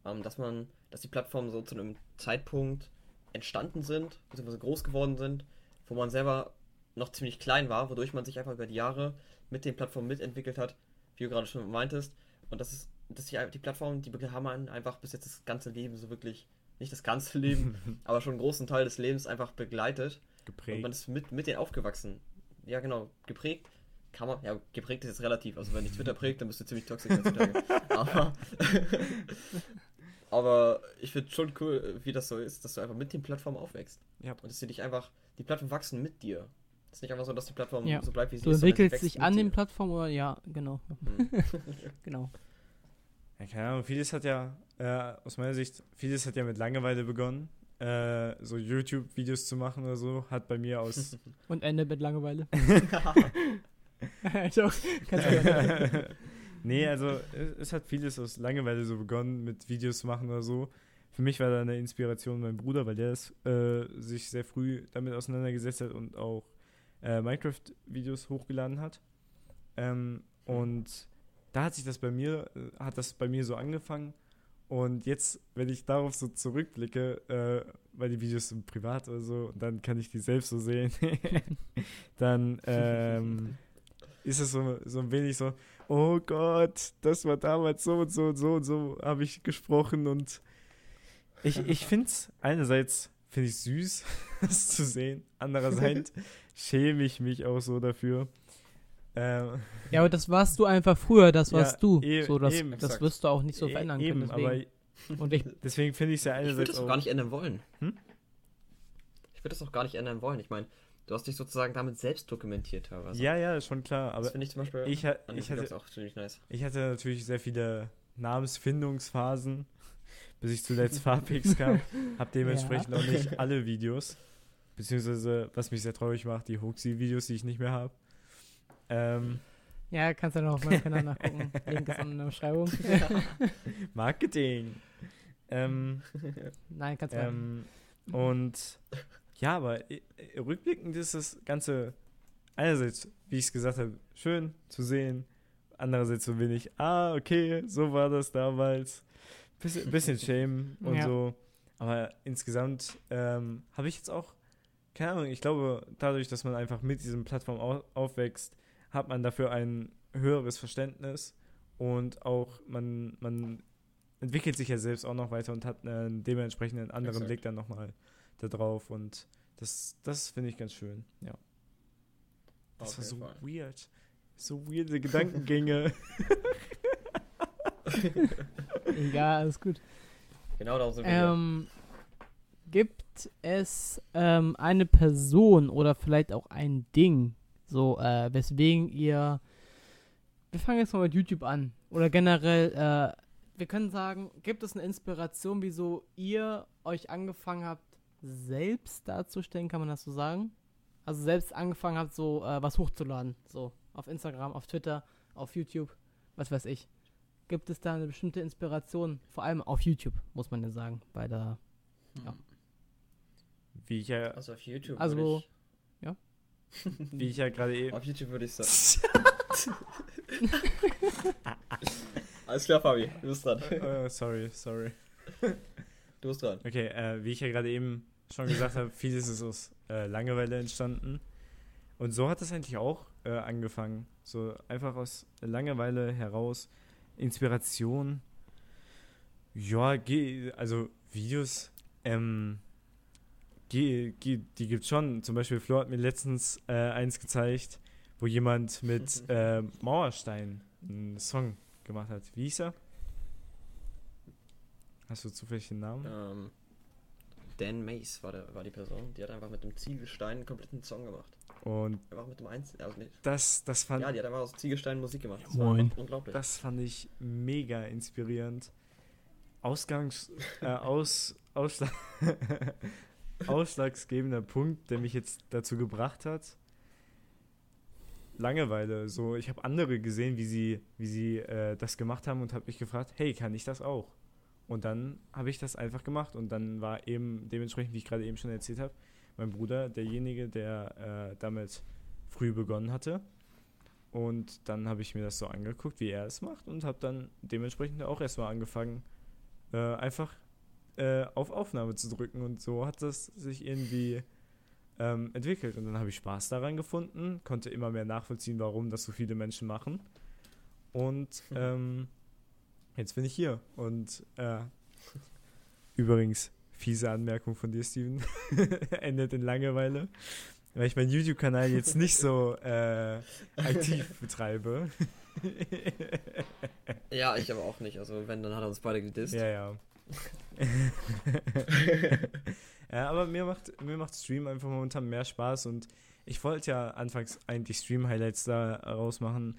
ähm, dass man, dass die Plattformen so zu einem Zeitpunkt entstanden sind, beziehungsweise groß geworden sind, wo man selber noch ziemlich klein war, wodurch man sich einfach über die Jahre mit den Plattformen mitentwickelt hat, wie du gerade schon meintest. Und das ist, dass die, die Plattformen, die haben einen einfach bis jetzt das ganze Leben so wirklich, nicht das ganze Leben, *laughs* aber schon einen großen Teil des Lebens einfach begleitet. Und Geprägt. man ist mit, mit denen aufgewachsen. Ja, genau. Geprägt kann man, ja, geprägt ist jetzt relativ. Also, wenn dich Twitter prägt, dann bist du ziemlich toxisch heutzutage. *laughs* aber, *laughs* aber ich finde schon cool, wie das so ist, dass du einfach mit den Plattformen aufwächst. Ja. Und dass sie dich einfach, die Plattformen wachsen mit dir. Es ist nicht einfach so, dass die Plattform Ja. so bleibt, wie sie Du ist. sie entwickelst dich an dir. den Plattformen oder ja, genau. Hm. *laughs* genau. Ja, keine Ahnung, vieles hat ja, äh, aus meiner Sicht, vieles hat ja mit Langeweile begonnen. Äh, so YouTube-Videos zu machen oder so, hat bei mir aus. Und Ende mit Langeweile. *laughs* ich auch. Kannst du *laughs* nee, also es, hat vieles aus Langeweile so begonnen, mit Videos zu machen oder so. Für mich war da eine Inspiration mein Bruder, weil der es, äh, sich sehr früh damit auseinandergesetzt hat und auch äh, Minecraft-Videos hochgeladen hat. Ähm, und da hat sich das bei mir, äh, hat das bei mir so angefangen. Und jetzt, wenn ich darauf so zurückblicke, äh, weil die Videos sind privat oder so, und dann kann ich die selbst so sehen, *laughs* dann ähm, ist es so, so ein wenig so, oh Gott, das war damals so und so und so und so, habe ich gesprochen und ich, ich finde es einerseits finde ich süß, *laughs* das zu sehen, andererseits *laughs* schäme ich mich auch so dafür. Ähm, Ja, aber das warst du einfach früher, das Ja, warst du. e- so, das, eben. das Exakt. wirst du auch nicht so e- verändern eben, können. aber Deswegen. Und ich, *laughs* deswegen finde ich es ja Ich würde einerseits das auch auch gar nicht ändern wollen. Hm? Ich würde das auch gar nicht ändern wollen. Ich meine, du hast dich sozusagen damit selbst dokumentiert teilweise. Ja, ja, schon klar, das aber finde ich zum Beispiel ich, ha- ich hatte auch ziemlich nice. Ich hatte natürlich sehr viele Namensfindungsphasen, bis ich zuletzt *laughs* Farpix kam. Hab dementsprechend auch nicht alle Videos. Beziehungsweise, was mich sehr traurig macht, die Hoaxi-Videos, die ich nicht mehr habe. Ähm, ja, kannst du noch auf meinem Kanal nachgucken. *laughs* Link ist in der Beschreibung. *laughs* Marketing. Ähm, Nein, kannst du ähm, und ja, aber äh, äh, rückblickend ist das Ganze einerseits, wie ich es gesagt habe, schön zu sehen. Andererseits so wenig, ah, okay, so war das damals. Bisschen, bisschen *laughs* Shame und Ja. so. Aber insgesamt ähm, habe ich jetzt auch, keine Ahnung, ich glaube, dadurch, dass man einfach mit diesen Plattformen au aufwächst, hat man dafür ein höheres Verständnis und auch man, man entwickelt sich ja selbst auch noch weiter und hat einen dementsprechend einen anderen Exakt. Blick dann nochmal da drauf und das, das finde ich ganz schön, ja. Das Auf war so Fall. weird. So weirde Gedankengänge. *laughs* *laughs* Egal, alles gut. Genau darum sind wir. Ähm, gibt es ähm, eine Person oder vielleicht auch ein Ding, so äh, weswegen ihr. Wir fangen jetzt mal mit YouTube an. Oder generell, äh, wir können sagen, gibt es eine Inspiration, wieso ihr euch angefangen habt, selbst darzustellen, kann man das so sagen? Also selbst angefangen habt, so äh, was hochzuladen. So auf Instagram, auf Twitter, auf YouTube, was weiß ich. Gibt es da eine bestimmte Inspiration? Vor allem auf YouTube, muss man ja sagen, bei der ja. Wie ich ja, Also auf YouTube Also, würde ich, *laughs* wie ich ja gerade eben. auf YouTube würde ich sagen. *laughs* Alles klar, Fabi, du bist dran. Äh, sorry, sorry. *laughs* Du bist dran. Okay, äh, wie ich ja gerade eben schon gesagt habe, vieles ist aus äh, Langeweile entstanden. Und so hat es eigentlich auch äh, angefangen. So einfach aus Langeweile heraus. Inspiration. Ja, also Videos, ähm, ge ge die gibt's schon. Zum Beispiel Flo hat mir letztens äh, eins gezeigt, wo jemand mit *laughs* äh, Mauerstein einen Song gemacht hat. Wie hieß er? Hast du zufällig den Namen? Ähm, Dan Mace war, der, war die Person. Die hat einfach mit dem Ziegelstein einen kompletten Song gemacht. Und Einfach mit dem Einzel... Also nicht. das, das fand Ja, die hat einfach aus Ziegelstein Musik gemacht. Das Moin. unglaublich. Das fand ich mega inspirierend. Ausgangs, äh, aus, Ausschlag, *laughs* ausschlaggebender Punkt, der mich jetzt dazu gebracht hat. Langeweile. So, ich habe andere gesehen, wie sie, wie sie äh, das gemacht haben und habe mich gefragt, hey, kann ich das auch? Und dann habe ich das einfach gemacht und dann war eben dementsprechend, wie ich gerade eben schon erzählt habe, mein Bruder derjenige, der äh, damit früh begonnen hatte. Und dann habe ich mir das so angeguckt, wie er es macht und habe dann dementsprechend auch erstmal angefangen, äh, einfach äh, auf Aufnahme zu drücken und so hat das sich irgendwie ähm, entwickelt. Und dann habe ich Spaß daran gefunden, konnte immer mehr nachvollziehen, warum das so viele Menschen machen. Und ähm, jetzt bin ich hier. Und äh, übrigens, fiese Anmerkung von dir, Steven, *laughs* endet in Langeweile. Weil ich meinen YouTube-Kanal jetzt nicht so äh, aktiv betreibe. *laughs* Ja, ich aber auch nicht. Also wenn, dann hat er uns beide gedisst. Ja, ja. *laughs* ja, aber mir macht, mir macht Stream einfach momentan mehr Spaß und ich wollte ja anfangs eigentlich Stream-Highlights da rausmachen.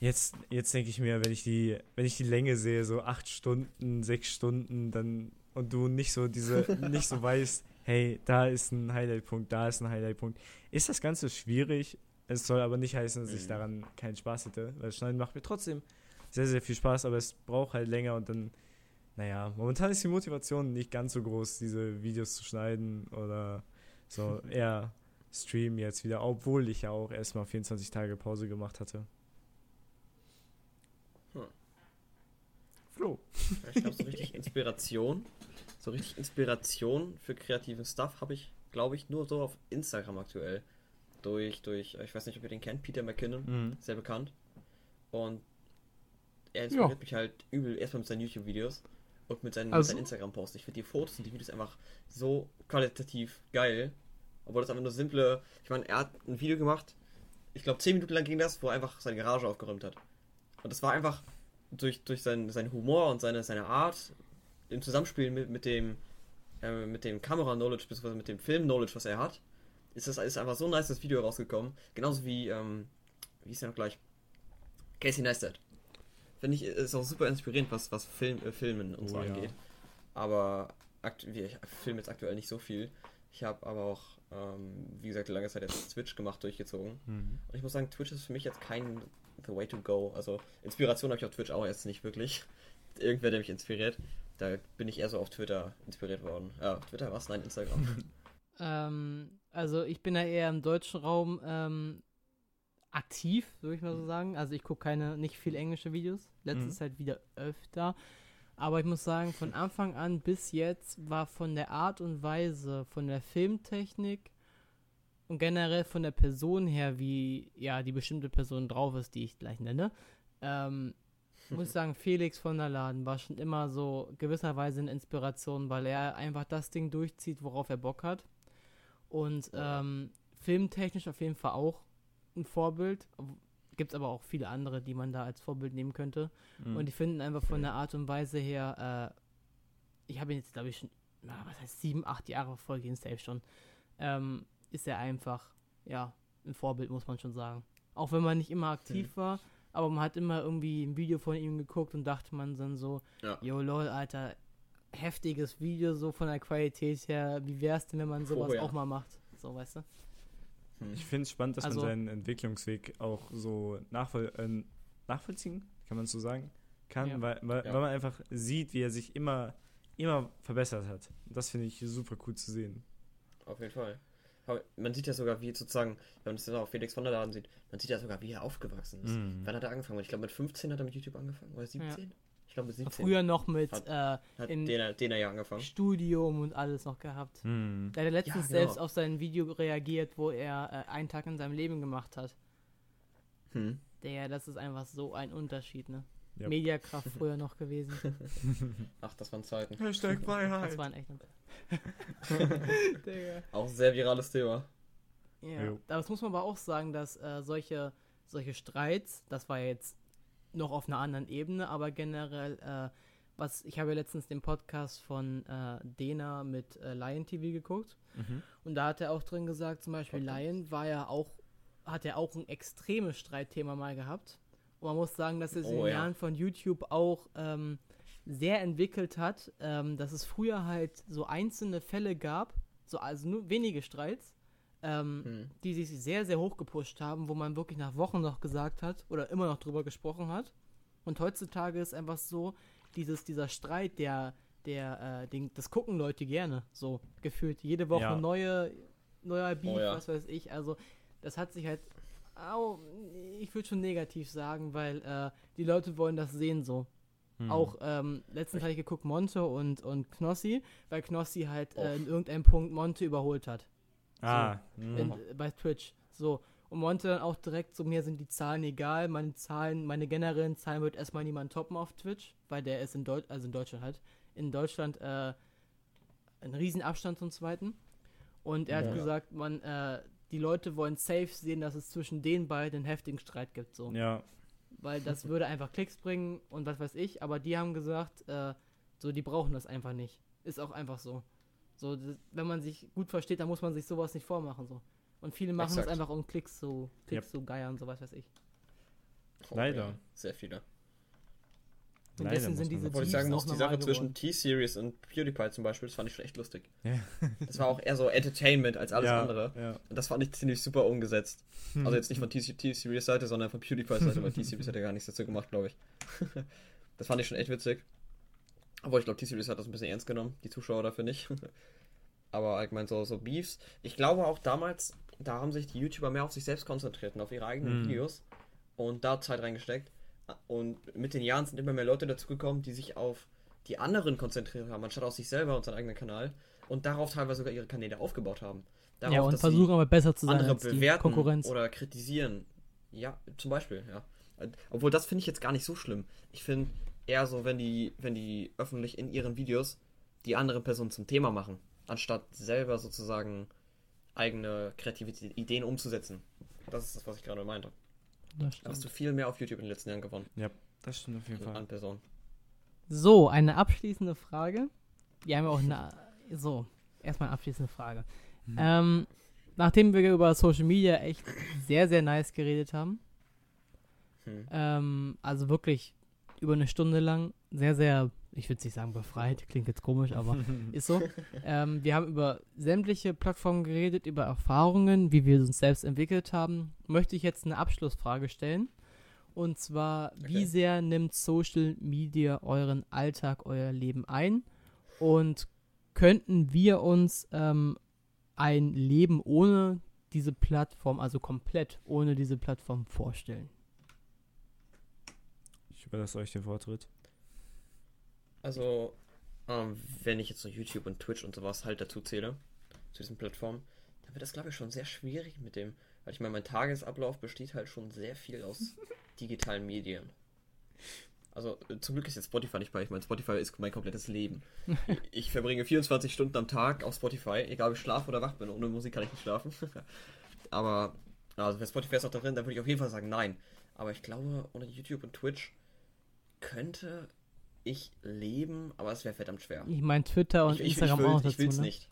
Jetzt, jetzt denke ich mir, wenn ich die, wenn ich die Länge sehe, so acht Stunden, sechs Stunden, dann und du nicht so diese, *laughs* nicht so weißt, hey, da ist ein Highlight-Punkt, da ist ein Highlight-Punkt, ist das Ganze schwierig. Es soll aber nicht heißen, dass ich Mhm. daran keinen Spaß hätte, weil Schneiden macht mir trotzdem sehr, sehr viel Spaß, aber es braucht halt länger und dann, naja, momentan ist die Motivation nicht ganz so groß, diese Videos zu schneiden oder so *laughs* eher Stream jetzt wieder, obwohl ich ja auch erstmal 24 Tage Pause gemacht hatte. Hm. Flo. Ich glaube, so richtig Inspiration, so richtig Inspiration für kreativen Stuff habe ich, glaube ich, nur so auf Instagram aktuell. Durch, durch, ich weiß nicht, ob ihr den kennt, Peter McKinnon, Mhm. sehr bekannt. Und er inspiriert Ja. mich halt übel erstmal mit seinen YouTube-Videos und mit seinen, Also- seinen Instagram-Posts. Ich finde die Fotos und die Videos einfach so qualitativ geil. Obwohl das einfach nur simple. Ich meine, er hat ein Video gemacht, ich glaube 10 Minuten lang ging das, wo er einfach seine Garage aufgeräumt hat. Und das war einfach durch, durch seinen, seinen Humor und seine, seine Art im Zusammenspiel mit, mit dem äh, mit dem Kamera-Knowledge bzw. mit dem Film-Knowledge, was er hat, ist das ist einfach so ein nice Video rausgekommen. Genauso wie, ähm, wie ist der noch gleich? Casey Neistat. Finde ich, ist auch super inspirierend, was, was Film, äh, Filmen und so Oh ja. angeht. Aber akt wie- ich filme jetzt aktuell nicht so viel. Ich habe aber auch, ähm, wie gesagt, lange Zeit jetzt Twitch gemacht, durchgezogen. Mhm. Und ich muss sagen, Twitch ist für mich jetzt kein the way to go. Also Inspiration habe ich auf Twitch auch jetzt nicht wirklich. Irgendwer, der mich inspiriert. Da bin ich eher so auf Twitter inspiriert worden. Ja, Twitter was? Nein, Instagram. *laughs* Ähm, also ich bin ja eher im deutschen Raum ähm, aktiv, würde ich mal so sagen. Also ich gucke keine, nicht viel englische Videos. Letztes halt wieder öfter. Aber ich muss sagen, von Anfang an bis jetzt war von der Art und Weise, von der Filmtechnik und generell von der Person her, wie ja die bestimmte Person drauf ist, die ich gleich nenne, ähm, *laughs* muss ich sagen, Felix von der Laden war schon immer so gewisserweise eine Inspiration, weil er einfach das Ding durchzieht, worauf er Bock hat. Und ähm, filmtechnisch auf jeden Fall auch ein Vorbild. Gibt es aber auch viele andere, die man da als Vorbild nehmen könnte. Mhm. Und die finden einfach von der Art und Weise her, äh, ich habe ihn jetzt, glaube ich, schon, na, was heißt, sieben, acht Jahre verfolgt, ihn safe schon, ähm, ist er einfach, ja, ein Vorbild, muss man schon sagen. Auch wenn man nicht immer aktiv war, aber man hat immer irgendwie ein Video von ihm geguckt und dachte man dann so, Ja. yo lol, Alter, heftiges Video, so von der Qualität her, wie wär's denn, wenn man sowas Oh, ja. auch mal macht? So, weißt du? Ich finde es spannend, dass Also- man seinen Entwicklungsweg auch so nachvoll äh, nachvollziehen, kann man so sagen, kann, Ja. weil, weil, Ja. weil man einfach sieht, wie er sich immer, immer verbessert hat. Und das finde ich super cool zu sehen. Auf jeden Fall. Aber man sieht ja sogar, wie sozusagen, wenn man das dann auch Felix von der Laden sieht, man sieht ja sogar, wie er aufgewachsen ist. Mhm. Wann hat er angefangen? Ich glaube, mit 15 hat er mit YouTube angefangen. Oder 17? Ich glaube, mit 17 Früher noch mit Hat- äh, hat in den, er- den er ja angefangen. Studium und alles noch gehabt. Mhm. Der hat letztens genau. selbst auf sein Video reagiert, wo er äh, einen Tag in seinem Leben gemacht hat. Hm. Der, das ist einfach so ein Unterschied, ne? Ja. Mediakraft früher noch gewesen. *laughs* Ach, das waren Zeiten. Hashtag Das Freiheit. war ein echt. *laughs* Digga. Auch ein sehr virales Thema. Ja. Jo. Das muss man aber auch sagen, dass äh, solche, solche Streits, das war jetzt noch auf einer anderen Ebene, aber generell, äh, was, ich habe ja letztens den Podcast von äh, Dena mit äh, Lion TV geguckt. Mhm. Und da hat er auch drin gesagt, zum Beispiel Podcast. Lion war ja auch, hat ja auch ein extremes Streitthema mal gehabt. Und man muss sagen, dass es in Oh, den ja. Jahren von YouTube auch ähm, sehr entwickelt hat, ähm, dass es früher halt so einzelne Fälle gab, so also nur wenige Streits, ähm, Hm. die sich sehr, sehr hoch gepusht haben, wo man wirklich nach Wochen noch gesagt hat oder immer noch drüber gesprochen hat. Und heutzutage ist einfach so, dieses, dieser Streit, der, der, äh, den, das gucken Leute gerne, so gefühlt. Jede Woche Ja. neue, neuer Beef, Oh ja. was weiß ich. Also, das hat sich halt, au, ich würde schon negativ sagen, weil äh, die Leute wollen das sehen so. Mhm. Auch ähm, letztens hatte ich geguckt, Monte und, und Knossi, weil Knossi halt äh, Oh. in irgendeinem Punkt Monte überholt hat Ah, mhm. in, bei Twitch. So. Und Monte dann auch direkt so, mir sind die Zahlen egal, meine Zahlen, meine generellen Zahlen wird erstmal niemand toppen auf Twitch, weil der ist in Deutschland, also in Deutschland halt, in Deutschland äh, ein Riesenabstand zum zweiten. Und er Ja. hat gesagt, man, äh, die Leute wollen safe sehen, dass es zwischen den beiden einen heftigen Streit gibt, so. ja. Weil das würde einfach Klicks bringen und was weiß ich, aber die haben gesagt, äh, so, die brauchen das einfach nicht. Ist auch einfach so. So, das, wenn man sich gut versteht, dann muss man sich sowas nicht vormachen, so. Und viele machen Exakt. es einfach um Klicks so, Klicks Yep. so geiern, so was weiß ich. Oh, Leider. ja. Sehr viele. Muss sind diese. Wollte ich sagen, dass die Sache zwischen. T-Series und PewDiePie zum Beispiel, das fand ich schon echt lustig. Ja. Das war auch eher so Entertainment als alles ja, andere. Ja. Und das fand ich ziemlich super umgesetzt. Also jetzt nicht von T-Series Seite, sondern von PewDiePie Seite, weil T-Series hat ja gar nichts dazu gemacht, glaube ich. *laughs* das fand ich schon echt witzig. Aber ich glaube, T-Series hat das ein bisschen ernst genommen, die Zuschauer dafür nicht. *laughs* Aber allgemein so, so Beefs. Ich glaube auch damals, da haben sich die YouTuber mehr auf sich selbst konzentriert und auf ihre eigenen Mhm. Videos und da Zeit reingesteckt. Und mit den Jahren sind immer mehr Leute dazugekommen, die sich auf die anderen konzentriert haben, anstatt auf sich selber und seinen eigenen Kanal. Und darauf teilweise sogar ihre Kanäle aufgebaut haben. Darauf, Ja, und versuchen aber besser zu sein andere als die bewerten Konkurrenz. oder kritisieren. Ja, zum Beispiel, ja. Obwohl, das finde ich jetzt gar nicht so schlimm. Ich finde eher so, wenn die, wenn die öffentlich in ihren Videos die andere Person zum Thema machen, anstatt selber sozusagen eigene kreative Ideen umzusetzen. Das ist das, was ich gerade meinte. Hast du viel mehr auf YouTube in den letzten Jahren gewonnen. Ja, das stimmt auf jeden Fall. An Personen. So, eine abschließende Frage. Wir haben ja auch eine. So, erstmal eine abschließende Frage. Hm. Ähm, nachdem wir über Social Media echt sehr, sehr nice geredet haben, hm. ähm, also wirklich über eine Stunde lang, sehr, sehr, ich würde nicht sagen befreit, klingt jetzt komisch, aber *laughs* ist so. Ähm, wir haben über sämtliche Plattformen geredet, über Erfahrungen, wie wir uns selbst entwickelt haben. Möchte ich jetzt eine Abschlussfrage stellen. Und zwar, okay. wie sehr nimmt Social Media euren Alltag, euer Leben ein? Und könnten wir uns ähm, ein Leben ohne diese Plattform, also komplett ohne diese Plattform vorstellen? Ich überlasse euch den Vortritt. Also, ähm, wenn ich jetzt so YouTube und Twitch und sowas halt dazu zähle, zu diesen Plattformen, dann wird das, glaube ich, schon sehr schwierig mit dem, weil ich meine, mein Tagesablauf besteht halt schon sehr viel aus *laughs* digitalen Medien. Also zum Glück ist jetzt Spotify nicht bei. Ich meine, Spotify ist mein komplettes Leben. *laughs* ich verbringe 24 Stunden am Tag auf Spotify, egal ob ich schlafe oder wach bin. Ohne Musik kann ich nicht schlafen. *laughs* Aber, also wenn Spotify ist auch da drin, dann würde ich auf jeden Fall sagen nein. Aber ich glaube, ohne YouTube und Twitch könnte ich leben, aber es wäre verdammt schwer. Ich meine Twitter und ich, Instagram ich, ich will, auch dazu, Ich will es ne? nicht.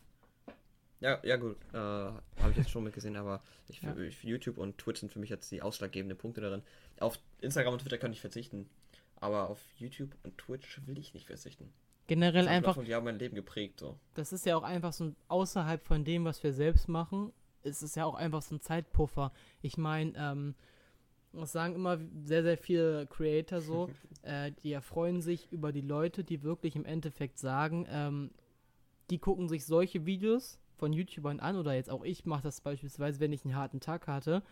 Ja, ja gut, äh, habe ich jetzt schon mitgesehen, aber ich, ja. YouTube und Twitch sind für mich jetzt die ausschlaggebenden Punkte darin. Auf Instagram und Twitter kann ich verzichten, aber auf YouTube und Twitch will ich nicht verzichten. Generell das einfach. Die haben mein Leben geprägt, so. Das ist ja auch einfach so außerhalb von dem, was wir selbst machen. Es ist ja auch einfach so ein Zeitpuffer. Ich meine, ähm, das sagen immer sehr, sehr viele Creator so, *laughs* äh, die erfreuen sich über die Leute, die wirklich im Endeffekt sagen, ähm, die gucken sich solche Videos von YouTubern an oder jetzt auch ich mache das beispielsweise, wenn ich einen harten Tag hatte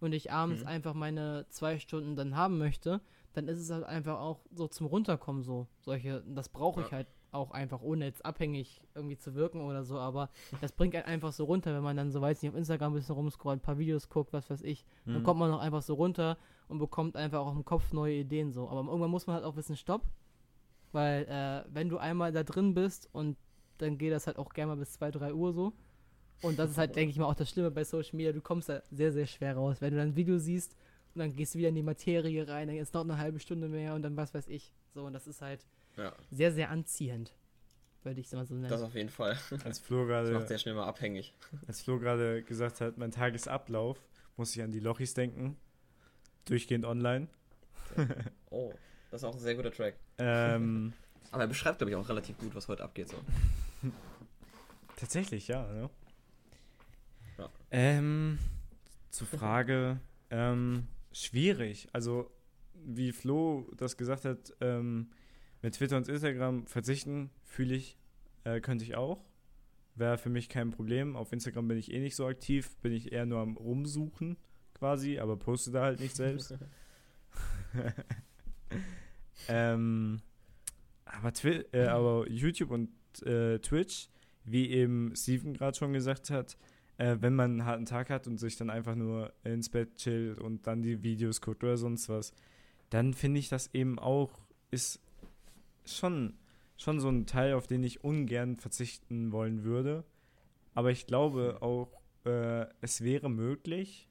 und ich abends mhm. einfach meine zwei Stunden dann haben möchte, dann ist es halt einfach auch so zum Runterkommen so. Solche, das brauche ich ja. halt auch einfach, ohne jetzt abhängig irgendwie zu wirken oder so, aber das bringt einen einfach so runter, wenn man dann so weiß nicht auf Instagram ein bisschen rumscrollt, ein paar Videos guckt, was weiß ich, mhm. dann kommt man noch einfach so runter und bekommt einfach auch im Kopf neue Ideen so. Aber irgendwann muss man halt auch wissen, stopp, weil äh, wenn du einmal da drin bist und dann geht das halt auch gerne mal bis 2, 3 Uhr so. Und das ist halt, denke ich mal, auch das Schlimme bei Social Media. Du kommst da sehr, sehr schwer raus. Wenn du dann ein Video siehst und dann gehst du wieder in die Materie rein, dann ist noch eine halbe Stunde mehr und dann was weiß ich. So, und das ist halt ja. sehr, sehr anziehend. Würde ich es mal so nennen. Das auf jeden Fall. Als Flo gerade. Das macht sehr schnell mal abhängig. Als Flo gerade gesagt hat, mein Tagesablauf, muss ich an die Lochis denken. Durchgehend online. *laughs* oh, das ist auch ein sehr guter Track. Ähm, *laughs* Aber er beschreibt, glaube ich, auch relativ gut, was heute abgeht. So. *laughs* Tatsächlich, ja. Ne? ja. Ähm, zur Frage, ähm, schwierig. Also, wie Flo das gesagt hat, ähm, mit Twitter und Instagram verzichten, fühle ich, äh, könnte ich auch. Wäre für mich kein Problem. Auf Instagram bin ich eh nicht so aktiv, bin ich eher nur am Rumsuchen quasi, aber poste da halt nicht selbst. *laughs* *laughs* ähm, aber, Twi äh, aber YouTube und äh, Twitch, wie eben Steven gerade schon gesagt hat, äh, wenn man einen harten Tag hat und sich dann einfach nur ins Bett chillt und dann die Videos guckt oder sonst was, dann finde ich das eben auch, ist schon, schon so ein Teil, auf den ich ungern verzichten wollen würde. Aber ich glaube auch, äh, es wäre möglich.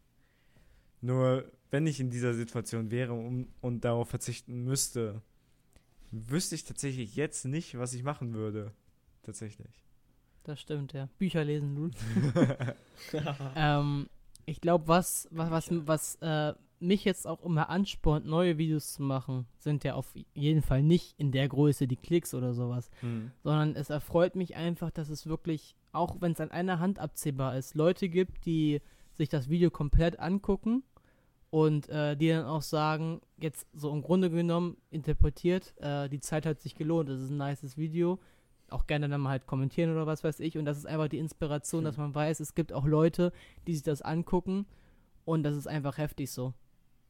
Nur wenn ich in dieser Situation wäre und, und darauf verzichten müsste, wüsste ich tatsächlich jetzt nicht, was ich machen würde. Tatsächlich. Das stimmt, ja. Bücher lesen, nun. *laughs* *laughs* ähm, ich glaube, was, was, was, was äh, mich jetzt auch immer anspornt, neue Videos zu machen, sind ja auf jeden Fall nicht in der Größe die Klicks oder sowas, mhm. sondern es erfreut mich einfach, dass es wirklich, auch wenn es an einer Hand absehbar ist, Leute gibt, die sich das Video komplett angucken und äh, die dann auch sagen, jetzt so im Grunde genommen interpretiert, äh, die Zeit hat sich gelohnt, es ist ein nices Video, auch gerne dann mal halt kommentieren oder was weiß ich und das ist einfach die Inspiration, mhm. dass man weiß, es gibt auch Leute, die sich das angucken und das ist einfach heftig so.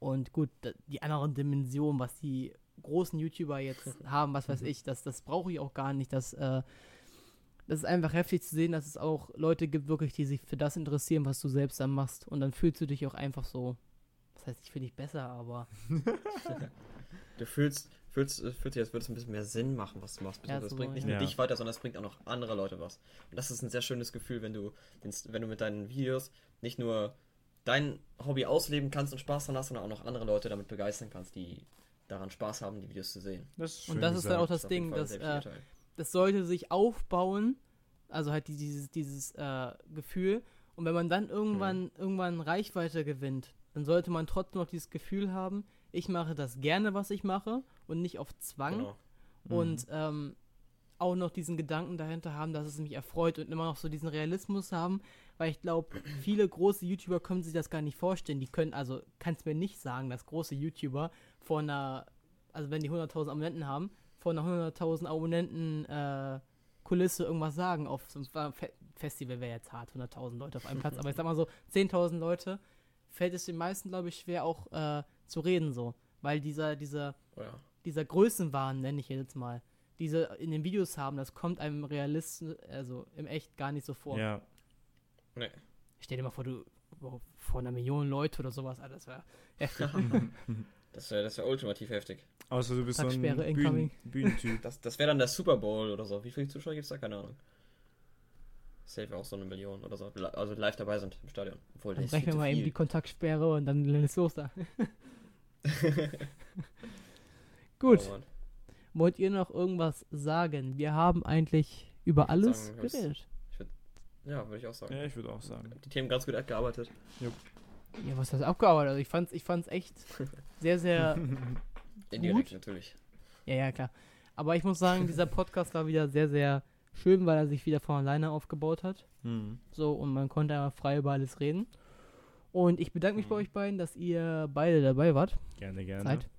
Und gut, die anderen Dimensionen, was die großen YouTuber jetzt *laughs* haben, was weiß mhm. ich, das, das brauche ich auch gar nicht. Das, äh, das ist einfach heftig zu sehen, dass es auch Leute gibt, wirklich, die sich für das interessieren, was du selbst dann machst. Und dann fühlst du dich auch einfach so, was heißt, ich finde dich besser, aber *laughs* Du fühlst, fühlst, äh, fühlst dich, als würde es ein bisschen mehr Sinn machen, was du machst. Ja, Das so, bringt nicht ja. nur dich weiter, sondern es bringt auch noch andere Leute was. Und das ist ein sehr schönes Gefühl, wenn du, wenn du mit deinen Videos nicht nur dein Hobby ausleben kannst und Spaß daran hast, sondern auch noch andere Leute damit begeistern kannst, die daran Spaß haben, die Videos zu sehen. Das ist Und das ist dann auch gesagt. das jeden Ding, dass äh, das sollte sich aufbauen, also halt die- dieses, dieses äh, Gefühl. Und wenn man dann irgendwann, irgendwann Reichweite gewinnt, dann sollte man trotzdem noch dieses Gefühl haben, ich mache das gerne, was ich mache und nicht auf Zwang. Genau. Und ähm, auch noch diesen Gedanken dahinter haben, dass es mich erfreut und immer noch so diesen Realismus haben, weil ich glaube, viele große YouTuber können sich das gar nicht vorstellen. Die können, also kannst mir nicht sagen, dass große YouTuber vor einer, also wenn die 100.000 Abonnenten haben, vor einer 100.000 Abonnenten äh, Kulisse irgendwas sagen auf so einem Fe Festival wäre jetzt hart, 100.000 Leute auf einem Platz, aber ich sag mal so 10.000 Leute fällt es den meisten, glaube ich, schwer auch äh, zu reden so, weil dieser, dieser Oh ja. dieser Größenwahn, nenne ich jetzt mal, diese in den Videos haben, das kommt einem Realist, also im Echt gar nicht so vor. Ja, Nee. Stell dir mal vor, du vor einer Million Leute oder sowas, Alter, das wäre heftig. *laughs* Das wäre das wär ultimativ heftig. außer du bist so ein Bühnen. Bühnentyp. Das, das wäre dann der Super Bowl oder so. Wie viele Zuschauer gibt es da? Keine Ahnung. Safe auch so eine Million oder so. Also live dabei sind im Stadion. Obwohl, Dann brechen wir mal eben viel. die Kontaktsperre und dann ist los da. *laughs* Gut, Oh wollt ihr noch irgendwas sagen? Wir haben eigentlich über alles geredet. Ja, würde ich auch sagen. ja, ich würde auch sagen. Die Themen ganz gut abgearbeitet. Ja, was hast du abgearbeitet? Also ich fand's, ich fand's echt *laughs* sehr, sehr Indirekt natürlich. Ja, ja, klar. Aber ich muss sagen, dieser Podcast war wieder sehr, sehr schön, weil er sich wieder von alleine aufgebaut hat. Hm. So, und man konnte einfach frei über alles reden. Und ich bedanke mich bei Mhm. euch beiden, dass ihr beide dabei wart. Gerne, gerne. Seid.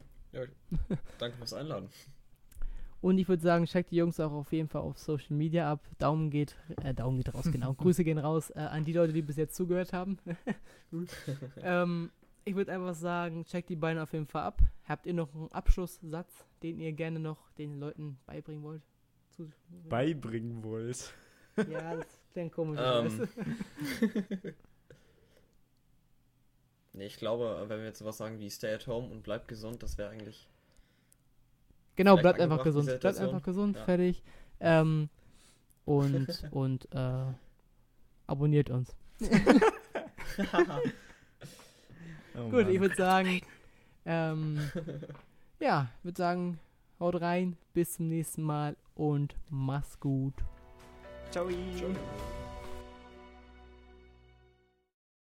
Danke fürs Einladen. *laughs* Und ich würde sagen, checkt die Jungs auch auf jeden Fall auf Social Media ab. Daumen geht, äh, Daumen geht raus, genau. *laughs* Grüße gehen raus äh, an die Leute, die bis jetzt zugehört haben. *laughs* ähm, ich würde einfach sagen, checkt die beiden auf jeden Fall ab. Habt ihr noch einen Abschlusssatz, den ihr gerne noch den Leuten beibringen wollt? Zu Beibringen wollt. Ja, das klingt komisch. ich Ähm. *laughs* Nee, ich glaube, wenn wir jetzt sowas sagen wie Stay at home und bleibt gesund, das wäre eigentlich. Genau, bleibt einfach gesund. Bleibt einfach gesund, Ja. fertig. Ähm, und *laughs* und äh, abonniert uns. *laughs* *laughs* Oh Gut, ich würde sagen, ähm, ja, würde sagen, haut rein, bis zum nächsten Mal und mach's gut. Ciao. Ciao.